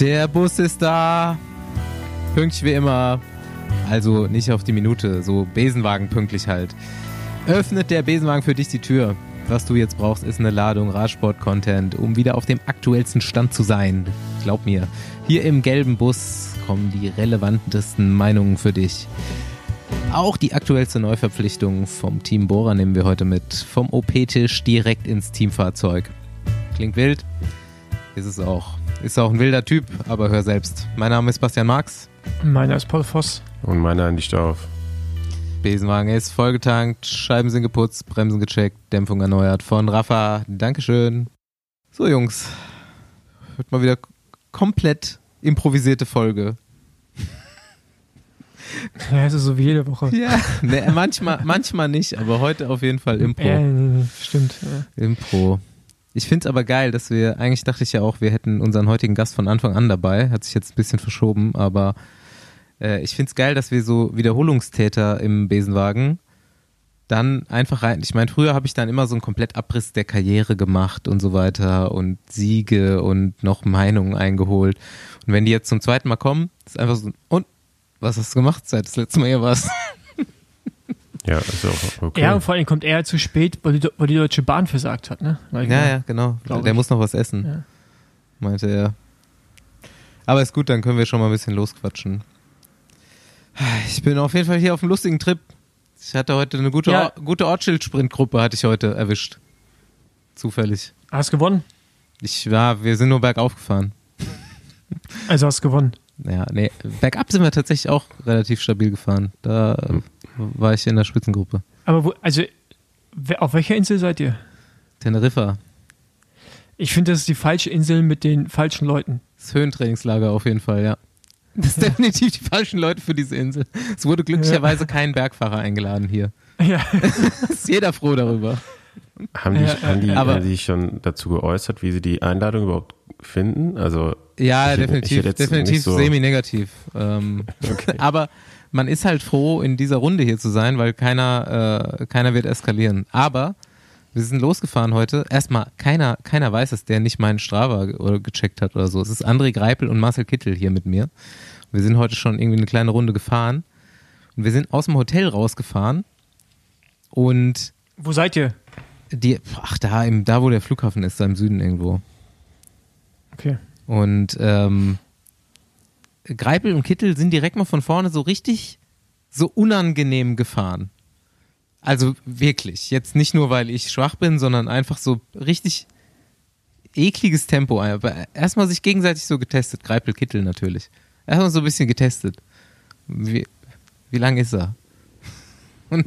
Der Bus ist da. Pünktlich wie immer. Also nicht auf die Minute, so Besenwagen pünktlich halt. Öffnet der Besenwagen für dich die Tür. Was du jetzt brauchst, ist eine Ladung Radsport-Content, um wieder auf dem aktuellsten Stand zu sein. Glaub mir, hier im gelben Bus kommen die relevantesten Meinungen für dich. Auch die aktuellste Neuverpflichtung vom Team Bora nehmen wir heute mit. Vom OP-Tisch direkt ins Teamfahrzeug. Klingt wild? Ist es auch. Ist auch ein wilder Typ, aber hör selbst. Mein Name ist Bastian Marx. Meiner ist Paul Voss. Und meiner nicht auf. Besenwagen ist vollgetankt, Scheiben sind geputzt, Bremsen gecheckt, Dämpfung erneuert von Rafa. Dankeschön. So, Jungs. Wird mal wieder komplett improvisierte Folge. Ja, es ist so wie jede Woche. Ja, ne, manchmal, manchmal nicht, aber heute auf jeden Fall Impro. Äh, stimmt. Ja. Impro. Ich finde es aber geil, dass wir, eigentlich dachte ich ja auch, wir hätten unseren heutigen Gast von Anfang an dabei. Hat sich jetzt ein bisschen verschoben, aber äh, ich finde es geil, dass wir so Wiederholungstäter im Besenwagen dann einfach rein. Ich meine, früher habe ich dann immer so einen Komplettabriss der Karriere gemacht und so weiter und Siege und noch Meinungen eingeholt. Und wenn die jetzt zum zweiten Mal kommen, ist einfach so, und was hast du gemacht, seit das letzte Mal hier warst? Ja, ist auch okay. Ja, und vor allem kommt er zu spät, weil die, weil die Deutsche Bahn versagt hat, ne? Ja, ja, genau. Der ich. muss noch was essen, Ja. meinte er. Aber ist gut, dann können wir schon mal ein bisschen losquatschen. Ich bin auf jeden Fall hier auf einem lustigen Trip. Ich hatte heute eine gute, Ja. Or gute Ortsschild-Sprintgruppe, hatte ich heute erwischt. Zufällig. Hast gewonnen? Ich war, wir sind nur bergauf gefahren. Also hast gewonnen. Ja, nee, bergab sind wir tatsächlich auch relativ stabil gefahren. Da Hm. War ich in der Spitzengruppe. Aber wo, also, auf welcher Insel seid ihr? Teneriffa. Ich finde, das ist die falsche Insel mit den falschen Leuten. Das Höhentrainingslager auf jeden Fall, ja. Das sind definitiv die falschen Leute für diese Insel. Es wurde glücklicherweise kein Bergfahrer eingeladen hier. Ja. Ist jeder froh darüber. Haben die, Ja, haben die, aber- haben die sich schon dazu geäußert, wie sie die Einladung überhaupt finden? Also, Ja, Ich hätte- ich definitiv, definitiv so- semi-negativ. Ähm, Aber man ist halt froh, in dieser Runde hier zu sein, weil keiner, äh, keiner wird eskalieren. Aber wir sind losgefahren heute. Erstmal, keiner, keiner weiß es, der nicht meinen Strava ge- gecheckt hat oder so. Es ist André Greipel und Marcel Kittel hier mit mir. Wir sind heute schon irgendwie eine kleine Runde gefahren. Und wir sind aus dem Hotel rausgefahren. Und Wo seid ihr? die, ach, da, im, da wo der Flughafen ist, da im Süden irgendwo. Okay. Und ähm, Greipel und Kittel sind direkt mal von vorne so richtig so unangenehm gefahren. Also wirklich. Jetzt nicht nur, weil ich schwach bin, sondern einfach so richtig ekliges Tempo. Aber Erstmal sich gegenseitig so getestet. Greipel, Kittel natürlich. Erstmal so ein bisschen getestet. Wie, wie lang ist er? Und,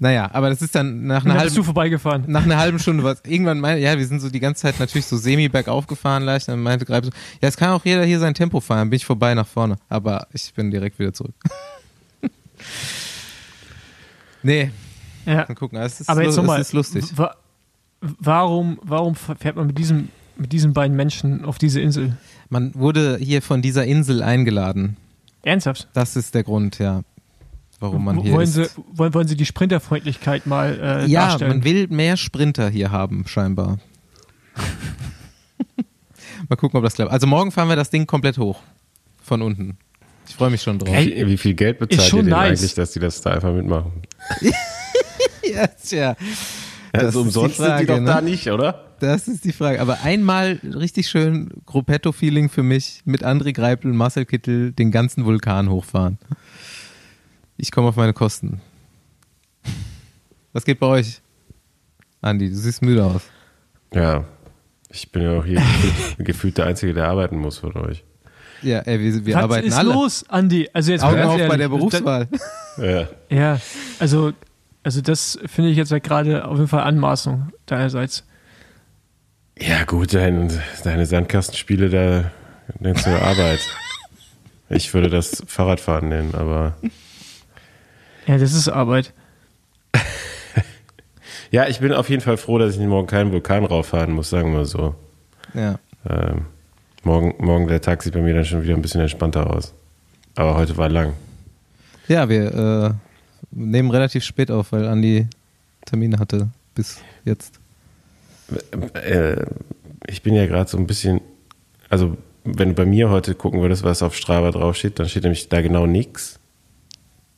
naja, aber das ist dann nach einer dann halben du vorbeigefahren. nach einer halben Stunde was. Irgendwann meine, ja, wir sind so die ganze Zeit natürlich so semi bergauf gefahren leicht. Dann meinte Greib so, ja, es kann auch jeder hier sein Tempo fahren. Bin ich vorbei nach vorne. Aber ich bin direkt wieder zurück. nee, Ja. mal gucken. Es ist, Aber jetzt nochmal. es ist lustig. Wa warum, warum fährt man mit diesem, mit diesen beiden Menschen auf diese Insel? Man wurde hier von dieser Insel eingeladen. Ernsthaft? Das ist der Grund, ja, warum man hier wollen, ist. Sie, wollen, wollen Sie die Sprinterfreundlichkeit mal äh, ja, darstellen? man will mehr Sprinter hier haben, scheinbar. mal gucken, ob das klappt. Also morgen fahren wir das Ding komplett hoch. Von unten. Ich freue mich schon drauf. Ey, wie, viel Geld bezahlt ihr denn nice. eigentlich, dass die das da einfach mitmachen? Ja, tja. Das also ist umsonst die Frage, sind die doch ne? da nicht, oder? Das ist die Frage. Aber einmal richtig schön Gruppetto-Feeling für mich mit André Greipel und Marcel Kittel den ganzen Vulkan hochfahren. Ich komme auf meine Kosten. Was geht bei euch? Andi, du siehst müde aus. Ja. Ich bin ja auch hier gefühlt, der Einzige, der arbeiten muss von euch. Ja, ey, wir, wir Was arbeiten ist alle. los, Andi? Also jetzt Augen auf bei der Berufswahl. Ja. Ja, also, also das finde ich jetzt halt gerade auf jeden Fall Anmaßung deinerseits. Ja, gut, dein, deine Sandkastenspiele, da nennst du Arbeit. Ich würde das Fahrradfahren nennen, aber Ja, das ist Arbeit. ja, ich bin auf jeden Fall froh, dass ich morgen keinen Vulkan rauffahren muss, sagen wir so. Ja. Ähm, morgen, morgen der Tag sieht bei mir dann schon wieder ein bisschen entspannter aus. Aber heute war lang. Ja, wir äh, nehmen relativ spät auf, weil Andi Termine hatte bis jetzt. Äh, ich bin ja gerade so ein bisschen, also wenn du bei mir heute gucken würdest, was auf Strava draufsteht, dann steht nämlich da genau nichts.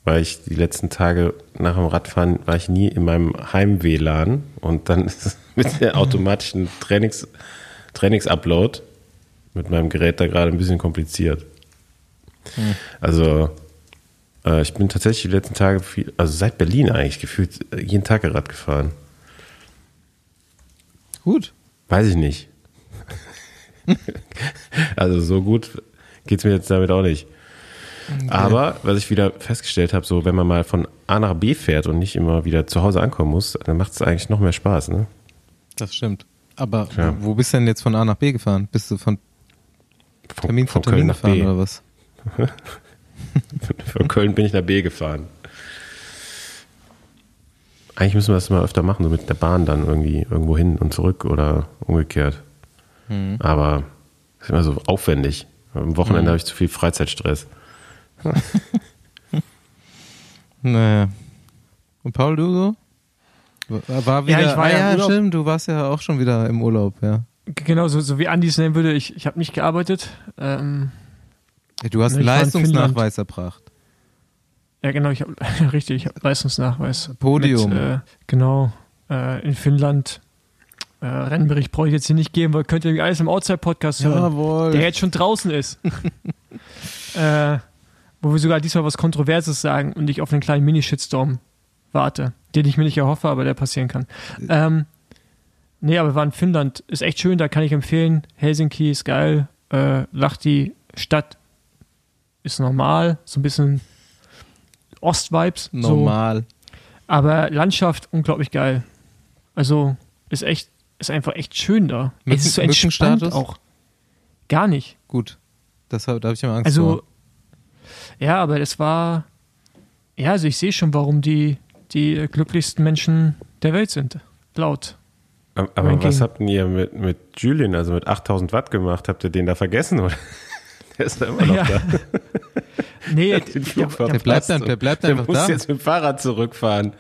Weil ich die letzten Tage nach dem Radfahren war ich nie in meinem Heim-WLAN und dann ist es mit der automatischen Trainings, Trainingsupload mit meinem Gerät da gerade ein bisschen kompliziert. Also äh, ich bin tatsächlich die letzten Tage viel, also seit Berlin eigentlich gefühlt äh, jeden Tag Rad gefahren. Gut. Weiß ich nicht. also so gut geht's mir jetzt damit auch nicht. Aber was ich wieder festgestellt habe, so wenn man mal von A nach B fährt und nicht immer wieder zu Hause ankommen muss, dann macht es eigentlich noch mehr Spaß, ne? Das stimmt. Aber Ja. wo bist du denn jetzt von A nach B gefahren? Bist du von Von, Termin zu von Termin Köln nach gefahren B. oder was? Von Köln bin ich nach B gefahren. Eigentlich müssen wir das mal öfter machen, so mit der Bahn dann irgendwie irgendwo hin und zurück oder umgekehrt. Hm. Aber ist immer so aufwendig. Am Wochenende Mhm. habe ich zu viel Freizeitstress. Naja. Und Paul, du so? War- wieder, ich war ah, ja ja, stimmt, du warst ja auch schon wieder im Urlaub, ja. Genau, so, so wie Andi es nennen würde, ich, ich habe nicht gearbeitet. Ähm, Du hast Ne, einen in Leistungsnachweis erbracht. ja, genau, ich habe richtig, ich habe Leistungsnachweis. Podium. Mit, äh, genau, äh, in Finnland. Äh, Rennbericht brauche ich jetzt hier nicht geben, weil könnt ihr alles im Outside-Podcast hören. Jawohl. der jetzt schon draußen ist. äh, wo wir sogar diesmal was Kontroverses sagen und ich auf einen kleinen Mini-Shitstorm warte, den ich mir nicht erhoffe, aber der passieren kann. Ähm, nee, aber wir waren in Finnland, ist echt schön, da kann ich empfehlen. Helsinki ist geil, äh, Lahti Stadt ist normal, so ein bisschen Ost-Vibes. So. Normal. Aber Landschaft unglaublich geil. Also ist echt, ist einfach echt schön da. Mücken- es ist so entspannt auch. Gar nicht. Gut. Das, da habe ich immer Angst Also, vor. Ja, aber das war, ja, also ich sehe schon, warum die, die glücklichsten Menschen der Welt sind. Laut. Aber aber was habt denn ihr mit, mit Julian, also mit 8000 Watt gemacht? Habt ihr den da vergessen? Oder? Der ist da immer noch Ja. da. Nee, verpasst Der bleibt dann, der bleibt Der einfach muss da. jetzt mit dem Fahrrad zurückfahren.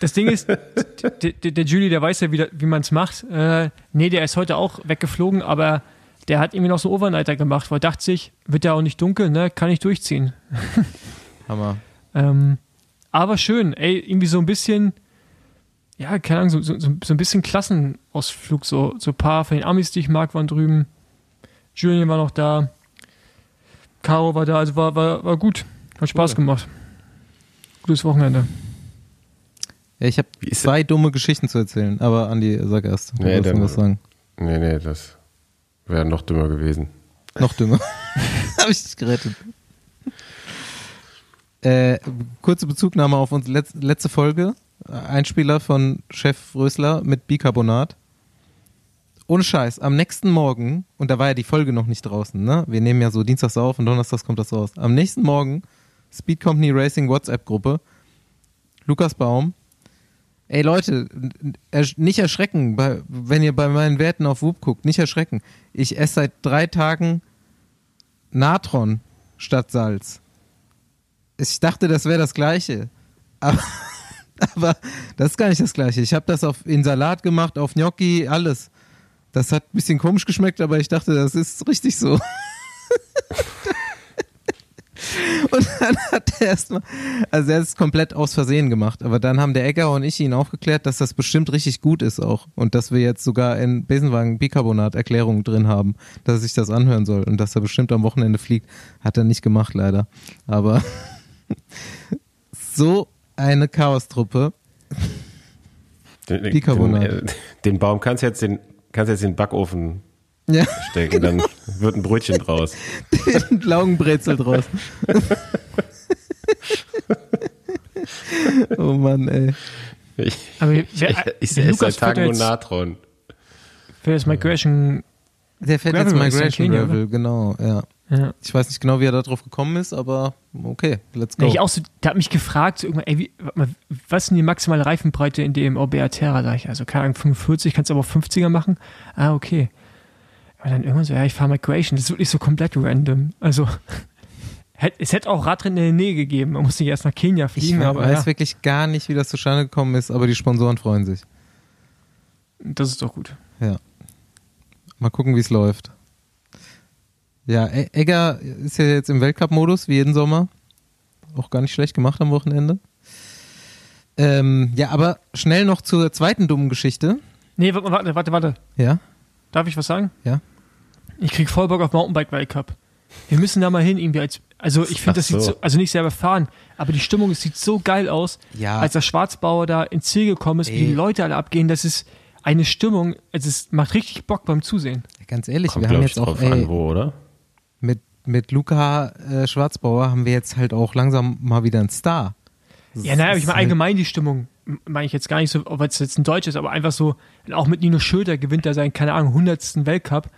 das Ding ist, der, der, der Julie, der weiß ja, wie, wie man es macht. Äh, nee, der ist heute auch weggeflogen, aber der hat irgendwie noch so Overnighter gemacht, weil er dachte sich, wird ja auch nicht dunkel, ne? Kann ich durchziehen. Hammer. Ähm, aber schön, ey, irgendwie so ein bisschen, ja, keine Ahnung, so, so, so ein bisschen Klassenausflug. So, so ein paar von den Amis, die ich mag, waren drüben. Julian war noch da. Caro war da, also war, war, war gut. Hat Spaß Cool. gemacht. Gutes Wochenende. Ja, ich habe zwei dumme Geschichten zu erzählen, aber Andi, sag erst. Nee, dann- was sagen. Nee, nee, das wäre noch dümmer gewesen. Noch dümmer. habe ich dich gerettet. Äh, kurze Bezugnahme auf unsere letz letzte Folge. Einspieler von Chef Rösler mit Bicarbonat. Ohne Scheiß, am nächsten Morgen, und da war ja die Folge noch nicht draußen, ne? Wir nehmen ja so dienstags auf und donnerstags kommt das raus. Am nächsten Morgen, Speed Company Racing WhatsApp-Gruppe, Lukas Baum. Ey Leute, nicht erschrecken, wenn ihr bei meinen Werten auf Whoop guckt, nicht erschrecken. Ich esse seit drei Tagen Natron statt Salz. Ich dachte, das wäre das Gleiche. Aber, aber das ist gar nicht das Gleiche. Ich habe das auf, in Salat gemacht, auf Gnocchi, alles. Das hat ein bisschen komisch geschmeckt, aber ich dachte, das ist richtig so. Und dann hat er erstmal, also er ist komplett aus Versehen gemacht, aber dann haben der Egger und ich ihn aufgeklärt, dass das bestimmt richtig gut ist auch und dass wir jetzt sogar in Besenwagen Bicarbonat Erklärungen drin haben, dass er sich das anhören soll und dass er bestimmt am Wochenende fliegt. Hat er nicht gemacht leider, aber so eine Chaostruppe. Den, den, Bicarbonat. den, äh, den Baum kannst du jetzt den, kannst du jetzt in den Backofen Ja, stecken, dann wird ein Brötchen draus. den Laugenbrezel draus. oh Mann, ey. Ich, Aber ich, wer- ich, ich der esse Lukas seit Tagen nur Natron. Für das Migration. Der fährt Gravel jetzt Migration Gravel, genau, ja. Ja. Ich weiß nicht genau, wie er da drauf gekommen ist, aber okay, let's go. Ich auch so, der hat mich gefragt, so irgendwann, ey, wie, mal, was ist denn die maximale Reifenbreite in dem OBA Terra? Sag ich, also keine Ahnung, 45, kannst du aber auf 50er machen? Ah, okay. Aber dann irgendwann so, ja, ich fahre Migration. Das ist wirklich so komplett random. Also, es hätte auch Radrennen in der Nähe gegeben. Man muss nicht erst nach Kenia ich fliegen, aber weiß ja, wirklich gar nicht, wie das zustande gekommen ist, aber die Sponsoren freuen sich. das ist doch gut. Ja. Mal gucken, wie es läuft. Ja, E- Egger ist ja jetzt im Weltcup-Modus, wie jeden Sommer. Auch gar nicht schlecht gemacht am Wochenende. Ähm, ja, aber schnell noch zur zweiten dummen Geschichte. Nee, warte, warte, warte, warte. Ja, Darf ich was sagen? ja. Ich krieg voll Bock auf Mountainbike-Weltcup. Wir müssen da mal hin, irgendwie als. Also ich finde, das so. sieht so, also nicht selber fahren, aber die Stimmung, es sieht so geil aus, Ja. als der Schwarzbauer da ins Ziel gekommen ist, wie Ey. die Leute alle abgehen, das ist eine Stimmung, also es macht richtig Bock beim Zusehen. Ganz ehrlich, Kommt, wir haben jetzt auch, drauf ey, an, wo, oder? mit, mit Luca äh, Schwarzbauer haben wir jetzt halt auch langsam mal wieder einen Star. Das Ja, naja, aber ich meine halt- allgemein die Stimmung, meine ich jetzt gar nicht so, ob es jetzt ein Deutsch ist, aber einfach so, auch mit Nino Schöter gewinnt er seinen, keine Ahnung, 100. Weltcup,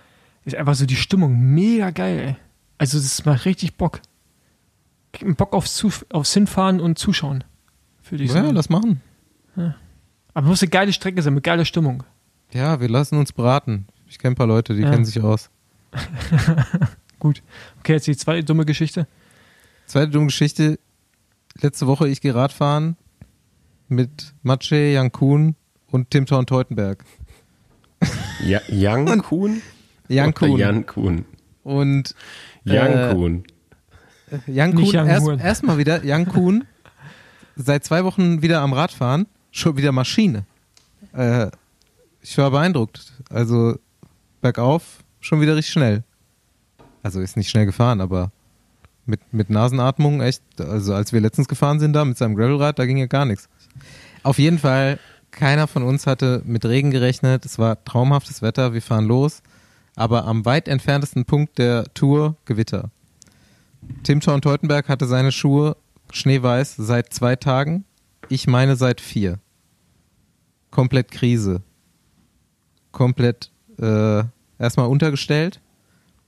ist einfach so die Stimmung mega geil, ey. Also das macht richtig Bock. Bock aufs, Zu aufs Hinfahren und Zuschauen, würde ich Ja, lass machen. aber muss eine geile Strecke sein, mit geiler Stimmung. Ja, wir lassen uns beraten. Ich kenne ein paar Leute, die Ja. kennen sich aus. Gut. Okay, jetzt die zweite dumme Geschichte. Zweite dumme Geschichte. Letzte Woche, ich gehe Radfahren mit Maciej, Jan Kuhn und Tim Thorn Teutenberg. Ja, Young Kuhn? Jan Oder Kuhn. Jan Kuhn. Und Young Äh, Kuhn. Jan Nicht Kuhn, Jan erst, erstmal wieder, Jan Kuhn, seit zwei Wochen wieder am Radfahren, schon wieder Maschine. Äh, ich war beeindruckt. Also bergauf schon wieder richtig schnell. Also ist nicht schnell gefahren, aber mit, mit Nasenatmung echt, also als wir letztens gefahren sind da mit seinem Gravelrad, da ging ja gar nichts. Auf jeden Fall, keiner von uns hatte mit Regen gerechnet. Es war traumhaftes Wetter, wir fahren los. Aber am weit entferntesten Punkt der Tour Gewitter. Tim Thorn Teutenberg hatte seine Schuhe schneeweiß seit zwei Tagen. Ich meine seit vier. Komplett Krise. Komplett äh, erstmal untergestellt.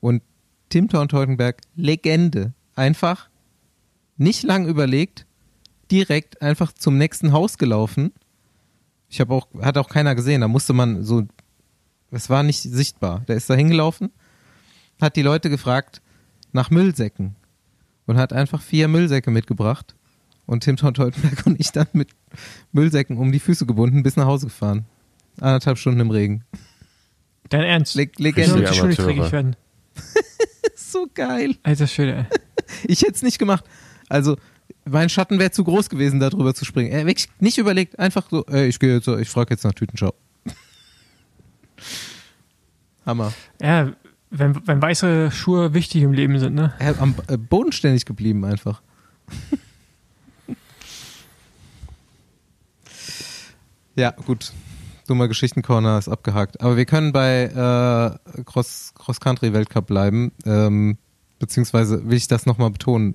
Und Tim Thorn Teutenberg, Legende. Einfach nicht lang überlegt, direkt einfach zum nächsten Haus gelaufen. Ich habe auch, hat auch keiner gesehen. Da musste man so, es war nicht sichtbar. Der ist da hingelaufen, hat die Leute gefragt nach Müllsäcken und hat einfach vier Müllsäcke mitgebracht. Und Tim Teutenberg und ich dann mit Müllsäcken um die Füße gebunden bis nach Hause gefahren. Anderthalb Stunden im Regen. Dein Ernst? Le Ich Legende. dreckig werden. So geil. Alter ey. Ich hätte es nicht gemacht. Also, mein Schatten wäre zu groß gewesen, da drüber zu springen. Er wirklich nicht überlegt, einfach so, ey, ich gehe jetzt, so, ich frage jetzt nach Tütenschau. Hammer. Ja, wenn, wenn weiße Schuhe wichtig im Leben sind, ne? Er am äh, bodenständig geblieben einfach. ja, gut. Dummer Geschichtencorner ist abgehakt. Aber wir können bei äh, Cross, Cross Country Weltcup bleiben. Ähm, beziehungsweise will ich das nochmal betonen.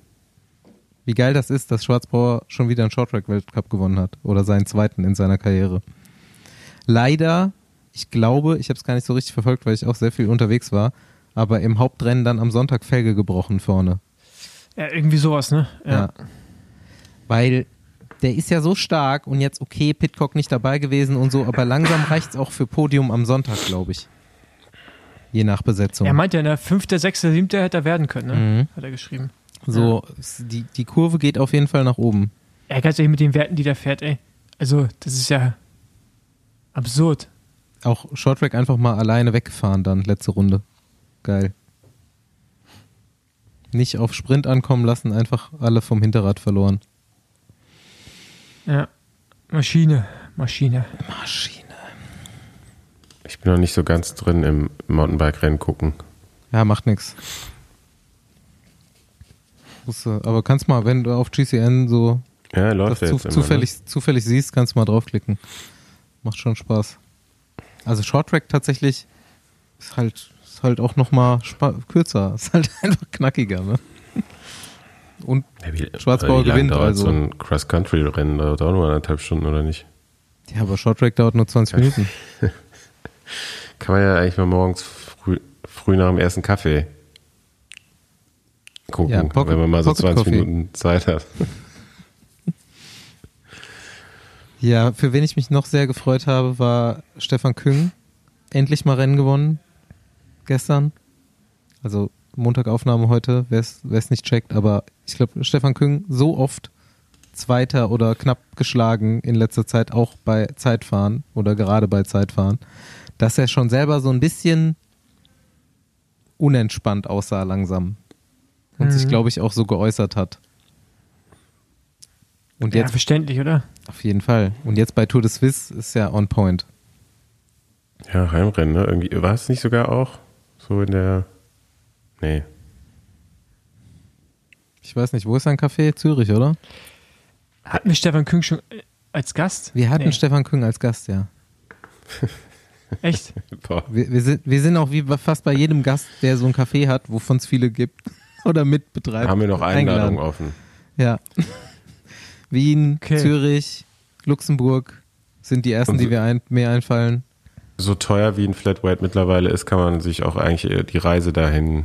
Wie geil das ist, dass Schwarzbauer schon wieder einen Shorttrack Weltcup gewonnen hat. Oder seinen zweiten in seiner Karriere. Leider, ich glaube, ich habe es gar nicht so richtig verfolgt, weil ich auch sehr viel unterwegs war. Aber im Hauptrennen dann am Sonntag Felge gebrochen vorne. Ja, irgendwie sowas, ne? Ja. Weil der ist ja so stark und jetzt okay, Pitcock nicht dabei gewesen und so, aber langsam reicht's auch für Podium am Sonntag, glaube ich. Je nach Besetzung. Er meint ja, ne, fünfter, sechster, siebter hätte er werden können, ne? Mhm. Hat er geschrieben. So, es- die, die Kurve geht auf jeden Fall nach oben. Ja, ganz ehrlich, mit den Werten, die der fährt, ey. Also, das ist ja absurd. Auch Shorttrack einfach mal alleine weggefahren dann, letzte Runde. Geil. Nicht auf Sprint ankommen lassen, einfach alle vom Hinterrad verloren. Ja. Maschine, Maschine. Maschine. Ich bin noch nicht so ganz drin im Mountainbike-Rennen gucken. Ja, macht nix. Musst du- Aber kannst mal, wenn du auf GCN so Ja, das läuft ja zu, immer, zufällig, zufällig siehst, kannst du mal draufklicken. Macht schon Spaß. Also Shorttrack tatsächlich ist halt, ist halt auch nochmal kürzer. Ist halt einfach knackiger, ne? Und Ne? Ja, wie, Schwarzbauer gewinnt, also. so ein Cross-Country-Rennen dauert auch nur anderthalb Stunden, oder nicht? ja, aber Shorttrack dauert nur 20 Minuten. Kann man ja eigentlich mal morgens früh, früh nach dem ersten Kaffee gucken, Ja, Pocket- wenn man mal so Pocket 20 Coffee. Minuten Zeit hat. Ja, für wen ich mich noch sehr gefreut habe, war Stefan Küng. Endlich mal Rennen gewonnen. Gestern. Also Montagaufnahme heute, wer es nicht checkt, aber ich glaube, Stefan Küng so oft Zweiter oder knapp geschlagen in letzter Zeit, auch bei Zeitfahren oder gerade bei Zeitfahren, dass er schon selber so ein bisschen unentspannt aussah langsam. Und Mhm. sich, glaube ich, auch so geäußert hat. Und Ja, jetzt verständlich, oder? auf jeden Fall. Und jetzt bei Tour de Suisse ist ja on point. Ja, Heimrennen, ne? Irgendwie, war es nicht sogar auch so in der. Nee. Ich weiß nicht, wo ist sein Café? Zürich, oder? Hatten wir Stefan Küng schon äh, als Gast? Wir hatten Nee. Stefan Küng als Gast, ja. Echt? Boah. Wir, wir, sind, wir sind auch wie fast bei jedem Gast, der so ein Café hat, wovon es viele gibt oder mitbetreibt. Haben wir noch eingeladen. Einladungen offen? Ja. Wien, Okay. Zürich, Luxemburg sind die ersten, so- die wir ein, mir einfallen. So teuer wie ein Flat White mittlerweile ist, kann man sich auch eigentlich die Reise dahin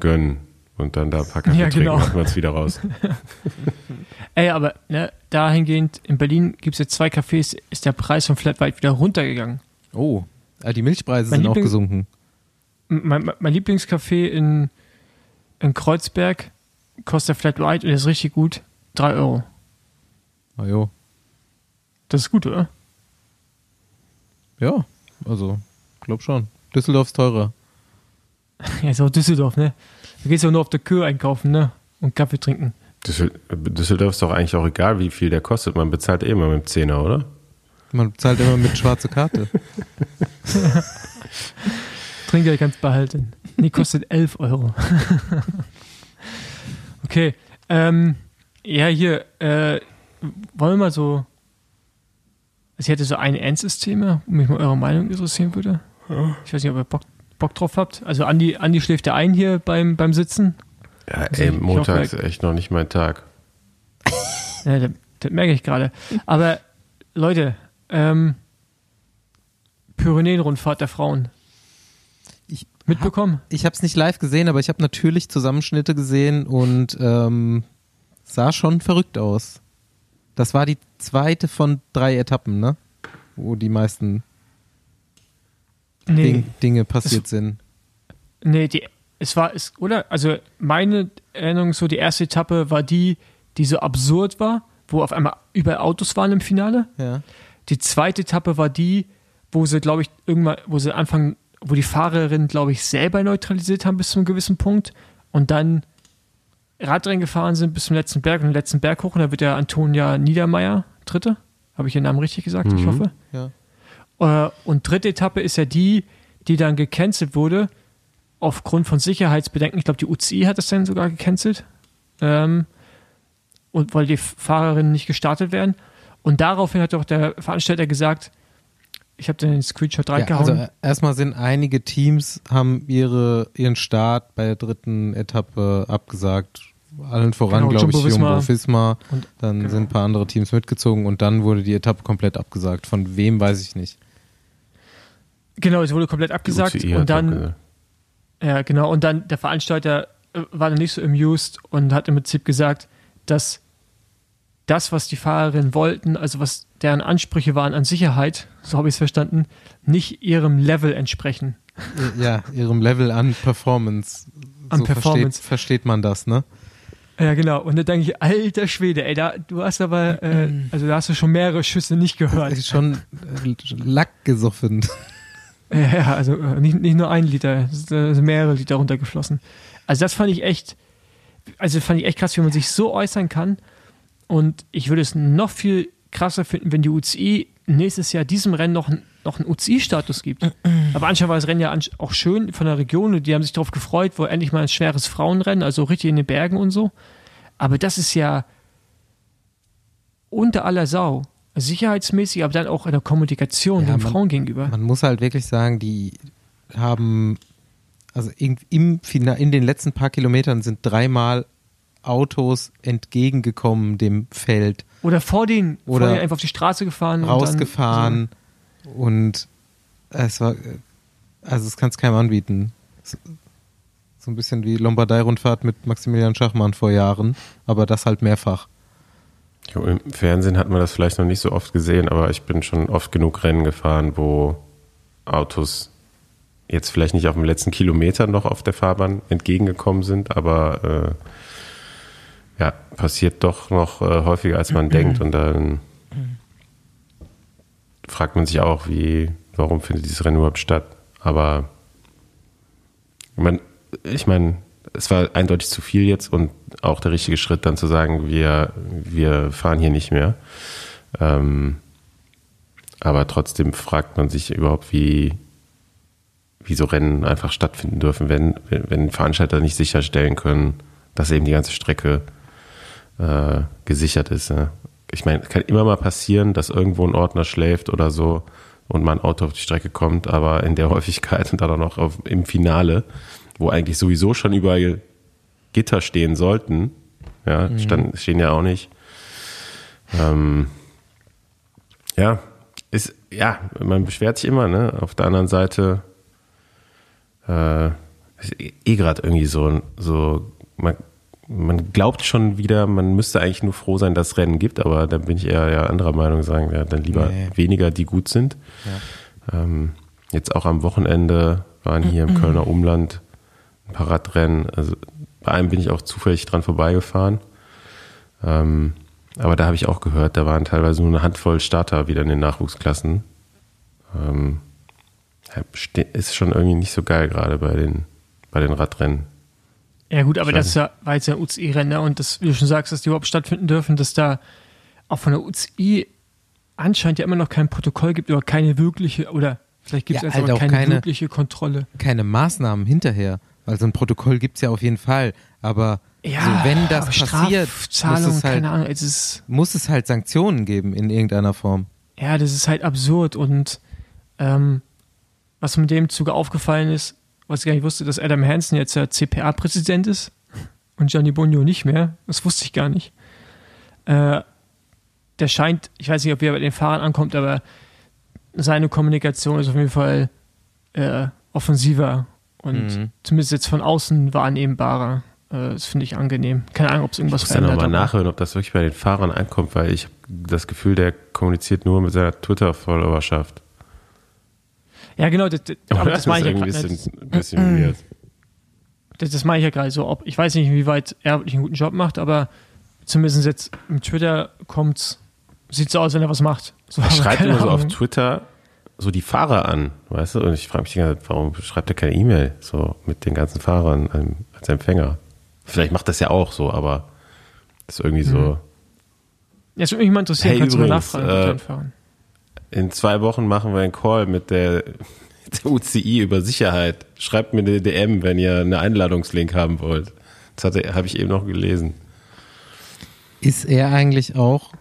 gönnen und dann da ein paar Kaffee Ja, trinken, genau. macht man es wieder raus. Ey, aber ne, dahingehend, in Berlin gibt es jetzt zwei Cafés, ist der Preis von Flat White wieder runtergegangen. Oh, ah, die Milchpreise Mein sind auch Lieblings- gesunken. Mein, mein Lieblingscafé in, in Kreuzberg kostet Flat White und ist richtig gut. 3 Euro. Ah, jo. Das ist gut, oder? Ja, also, glaub schon. Düsseldorf ist teurer. Ja, ist auch Düsseldorf, ne? Da gehst du auch nur auf der Kür einkaufen, ne? Und Kaffee trinken. Düssel Düsseldorf ist doch eigentlich auch egal, wie viel der kostet. Man bezahlt eh immer mit dem Zehner, oder? Man zahlt immer mit schwarze Karte. Trinkgeld kannst behalten. Nee, kostet 11 Euro. okay. Ähm, ja, hier, äh, wollen wir mal so. Also ich hätte so ein ernstes Thema, wo mich mal eure Meinung interessieren würde. Ich weiß nicht, ob ihr Bock, Bock drauf habt. Also Andi, Andi schläft ja ein hier beim, beim Sitzen. Ja, Also ey, ich- ich Montag hoffe- ist echt noch nicht mein Tag. Ja, das, das merke ich gerade. Aber Leute, ähm, Pyrenäen-Rundfahrt der Frauen. Ich Mitbekommen? Ich habe es nicht live gesehen, aber ich habe natürlich Zusammenschnitte gesehen und ähm, sah schon verrückt aus. Das war die zweite von drei Etappen, ne? Wo die meisten Nee. Ding, Dinge passiert sind. Nee, die, es war, es, oder? Also meine Erinnerung so, die erste Etappe war die, die so absurd war, wo auf einmal überall Autos waren im Finale. Ja. Die zweite Etappe war die, wo sie, glaube ich, irgendwann, wo sie anfangen, wo die Fahrerinnen, glaube ich, selber neutralisiert haben bis zu einem gewissen Punkt und dann Radrennen gefahren sind bis zum letzten Berg und den letzten Berg hoch und da wird ja Antonia Niedermeyer Dritte. Habe ich ihren Namen richtig gesagt? Ich Mhm. hoffe. Ja. Äh, und dritte Etappe ist ja die, die dann gecancelt wurde, aufgrund von Sicherheitsbedenken. Ich glaube, die UCI hat das dann sogar gecancelt. Ähm, und weil die Fahrerinnen nicht gestartet werden. Und daraufhin hat auch der Veranstalter gesagt, ich habe den Screenshot Ja, reingehauen. also äh, erstmal sind einige Teams haben ihre ihren Start bei der dritten Etappe abgesagt. Allen voran, Genau, glaube ich. Jumbo Visma. Und- Dann genau. sind ein paar andere Teams mitgezogen und dann wurde die Etappe komplett abgesagt. Von wem weiß ich nicht. genau, es wurde komplett abgesagt. Und dann auch gesagt. Ja, genau. Und dann der Veranstalter äh, war dann nicht so amused und hat im Prinzip gesagt, dass das, was die Fahrerinnen wollten, also was deren Ansprüche waren an Sicherheit, so habe ich es verstanden, nicht ihrem Level entsprechen. Ja, ihrem Level an Performance. An so Performance. Versteht, versteht man das, ne? Ja, genau. Und da denke ich, alter Schwede, ey, da, du hast aber, äh, also da hast du schon mehrere Schüsse nicht gehört. Ist schon äh, Lack gesoffen. Ja, ja, also äh, nicht, nicht nur ein Liter, es sind äh, mehrere Liter runtergeflossen. Also das fand ich echt, also fand ich echt krass, wie man sich so äußern kann. Und ich würde es noch viel krasser finden, wenn die UCI nächstes Jahr diesem Rennen noch, noch einen UCI-Status gibt. Aber anscheinend war das Rennen ja auch schön von der Region und die haben sich darauf gefreut, wo endlich mal ein schweres Frauenrennen, also richtig in den Bergen und so. Aber das ist ja unter aller Sau. Sicherheitsmäßig, aber dann auch in der Kommunikation Ja, den man- Frauen gegenüber. Man muss halt wirklich sagen, die haben, also in, im in den letzten paar Kilometern sind dreimal Autos entgegengekommen dem Feld, Oder vor den, Oder vor denen einfach auf die Straße gefahren. und rausgefahren und es war, also es kann es keinem anbieten. So- So ein bisschen wie Lombardei-Rundfahrt mit Maximilian Schachmann vor Jahren, aber das halt mehrfach. Jo, Im Fernsehen hat man das vielleicht noch nicht so oft gesehen, aber ich bin schon oft genug Rennen gefahren, wo Autos jetzt vielleicht nicht auf dem letzten Kilometer noch auf der Fahrbahn entgegengekommen sind, aber äh, ja, passiert doch noch äh, häufiger, als man denkt. Und dann fragt man sich auch, wie, warum findet dieses Rennen überhaupt statt? Aber man ich meine, es war eindeutig zu viel jetzt und auch der richtige Schritt, dann zu sagen, wir, wir fahren hier nicht mehr. Ähm, aber trotzdem fragt man sich überhaupt, wie, wie so Rennen einfach stattfinden dürfen, wenn, wenn Veranstalter nicht sicherstellen können, dass eben die ganze Strecke äh, gesichert ist. Ja. Ich meine, es kann immer mal passieren, dass irgendwo ein Ordner schläft oder so und mal ein Auto auf die Strecke kommt, aber in der Häufigkeit und dann auch noch auf, im Finale, wo eigentlich sowieso schon überall Gitter stehen sollten, ja, mhm. stand, stehen ja auch nicht. Ähm, ja, ist, ja, man beschwert sich immer, ne? Auf der anderen Seite äh, ist eh gerade irgendwie so, so man, man glaubt schon wieder, man müsste eigentlich nur froh sein, dass es Rennen gibt, aber da bin ich eher ja anderer Meinung, sagen ja, dann lieber nee. weniger, die gut sind. Ja. Ähm, jetzt auch am Wochenende waren hier im Kölner Umland ein paar Radrennen. Also bei einem bin ich auch zufällig dran vorbeigefahren. Ähm, aber da habe ich auch gehört, da waren teilweise nur eine Handvoll Starter wieder in den Nachwuchsklassen. Ähm, ist schon irgendwie nicht so geil gerade bei den, bei den Radrennen. Ja gut, aber das ja, war jetzt ein UCI-Rennen und das, wie du schon sagst, dass die überhaupt stattfinden dürfen, dass da auch von der UCI anscheinend ja immer noch kein Protokoll gibt oder keine wirkliche, oder vielleicht gibt es ja, also halt keine, keine, wirkliche Kontrolle. Keine Maßnahmen hinterher, weil so ein Protokoll gibt es ja auf jeden Fall, aber ja, so, wenn das passiert, muss es, halt, Ahnung, es muss es halt Sanktionen geben in irgendeiner Form. Ja, das ist halt absurd und ähm, was mir dem Zuge aufgefallen ist, was ich gar nicht wusste, dass Adam Hansen jetzt der CPA-Präsident ist und Gianni Bonio nicht mehr. Das wusste ich gar nicht. Äh, der scheint, ich weiß nicht, ob er bei den Fahrern ankommt, aber seine Kommunikation ist auf jeden Fall äh, offensiver und mhm. zumindest jetzt von außen wahrnehmbarer. Äh, das finde ich angenehm. Keine Ahnung, ob es irgendwas ich muss verändert. Ich nochmal nachhören, ob das wirklich bei den Fahrern ankommt, weil ich habe das Gefühl, der kommuniziert nur mit seiner Twitter-Followerschaft. Ja, genau, das, das, aber das, das meine ich ja gerade. Ein bisschen weird. Das, das meine ich ja gerade so. Ob, ich weiß nicht, inwieweit er wirklich einen guten Job macht, aber zumindest jetzt im Twitter kommt sieht so aus, wenn er was macht. So, er schreibt immer so auf Twitter so die Fahrer an, weißt du? Und ich frage mich warum schreibt er keine E-Mail so mit den ganzen Fahrern als Empfänger? Vielleicht macht das ja auch so, aber das ist irgendwie so. Mhm. Ja, würde mich mal interessieren, hey, kannst übrigens, du mal nachfragen äh, in zwei Wochen machen wir einen Call mit der, der UCI über Sicherheit. Schreibt mir eine DM, wenn ihr einen Einladungslink haben wollt. Das habe ich eben noch gelesen. Ist er eigentlich auch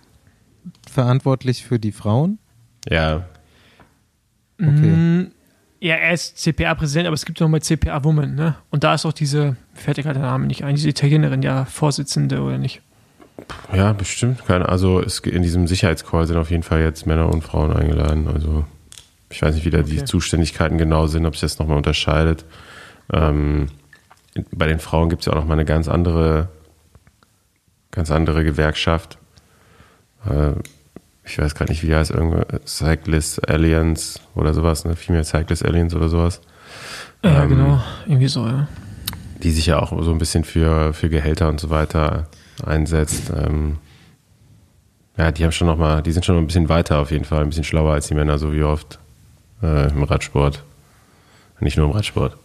verantwortlich für die Frauen? Ja. Okay. Mm, ja, er ist CPA-Präsident, aber es gibt noch mal CPA-Woman, ne? Und da ist auch diese, fällt dir gerade der Name nicht ein, diese Italienerin ja Vorsitzende oder nicht? Ja, bestimmt. Keine, also in diesem Sicherheitscall sind auf jeden Fall jetzt Männer und Frauen eingeladen. Also ich weiß nicht, wie da okay. die Zuständigkeiten genau sind, ob sich das nochmal unterscheidet. Ähm, bei den Frauen gibt es ja auch nochmal eine ganz andere, ganz andere Gewerkschaft. Äh, ich weiß gar nicht, wie heißt irgendwas, Cyclist Alliance oder sowas, ne? Female Cyclist Alliance oder sowas. Ja, ähm, genau, irgendwie so, ja. Die sich ja auch so ein bisschen für, für Gehälter und so weiter einsetzt. Ähm, ja, die haben schon noch mal, die sind schon noch ein bisschen weiter auf jeden Fall, ein bisschen schlauer als die Männer, so wie oft äh, im Radsport. Nicht nur im Radsport.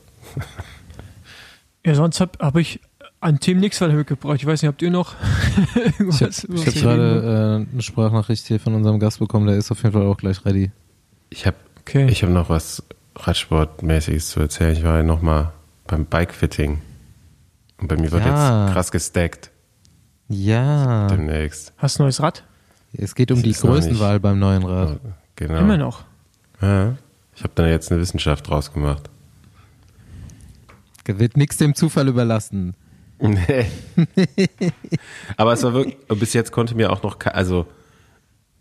ja, sonst habe hab ich an Themen nichts weiter mitgebracht. Ich weiß nicht, habt ihr noch irgendwas? Ich habe hab gerade äh, eine Sprachnachricht hier von unserem Gast bekommen, der ist auf jeden Fall auch gleich ready. Ich habe okay. Ich hab noch was Radsportmäßiges zu erzählen. Ich war ja noch mal beim Bikefitting. Und bei mir wird ja. jetzt krass gestackt. Ja. Demnächst. Hast du ein neues Rad? Es geht um die Größenwahl beim neuen Rad. Genau. Immer noch. Ja. Ich habe da jetzt eine Wissenschaft draus gemacht. Wird nichts dem Zufall überlassen. Nee. Aber es war wirklich, bis jetzt konnte mir auch noch, also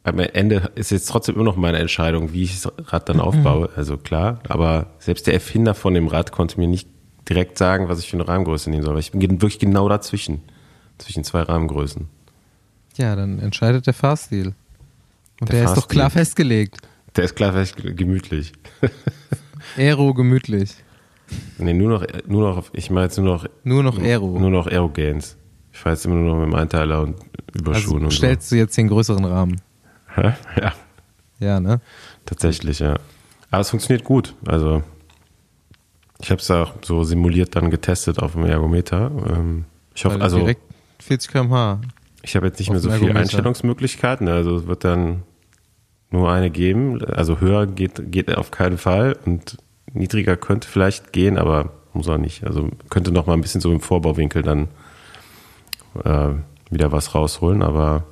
am Ende ist jetzt trotzdem immer noch meine Entscheidung, wie ich das Rad dann aufbaue. Also klar, aber selbst der Erfinder von dem Rad konnte mir nicht direkt sagen, was ich für eine Rahmengröße nehmen soll, weil ich bin wirklich genau dazwischen zwischen zwei Rahmengrößen. Ja, dann entscheidet der Fahrstil. Und der, der ist doch klar festgelegt. Der ist klar festgelegt, gemütlich. Aero gemütlich. Nee, nur noch, nur noch, ich meine jetzt nur noch. Nur noch Aero. Nur noch Aero-Gains. Ich fahre jetzt immer nur noch mit dem Einteiler und Überschuhen also und stellst so. du jetzt den größeren Rahmen? Hä? Ja. Ja, ne? Tatsächlich, ja. Aber es funktioniert gut. Also, Ich habe es auch so simuliert dann getestet auf dem Ergometer. Ähm, ich hoffe, also direkt 40 km/h. ich habe jetzt nicht mehr so viele. Einstellungsmöglichkeiten. Also es wird dann nur eine geben. Also höher geht, geht auf keinen Fall und niedriger könnte vielleicht gehen, aber muss auch nicht. Also könnte noch mal ein bisschen so im Vorbauwinkel dann äh, wieder was rausholen, aber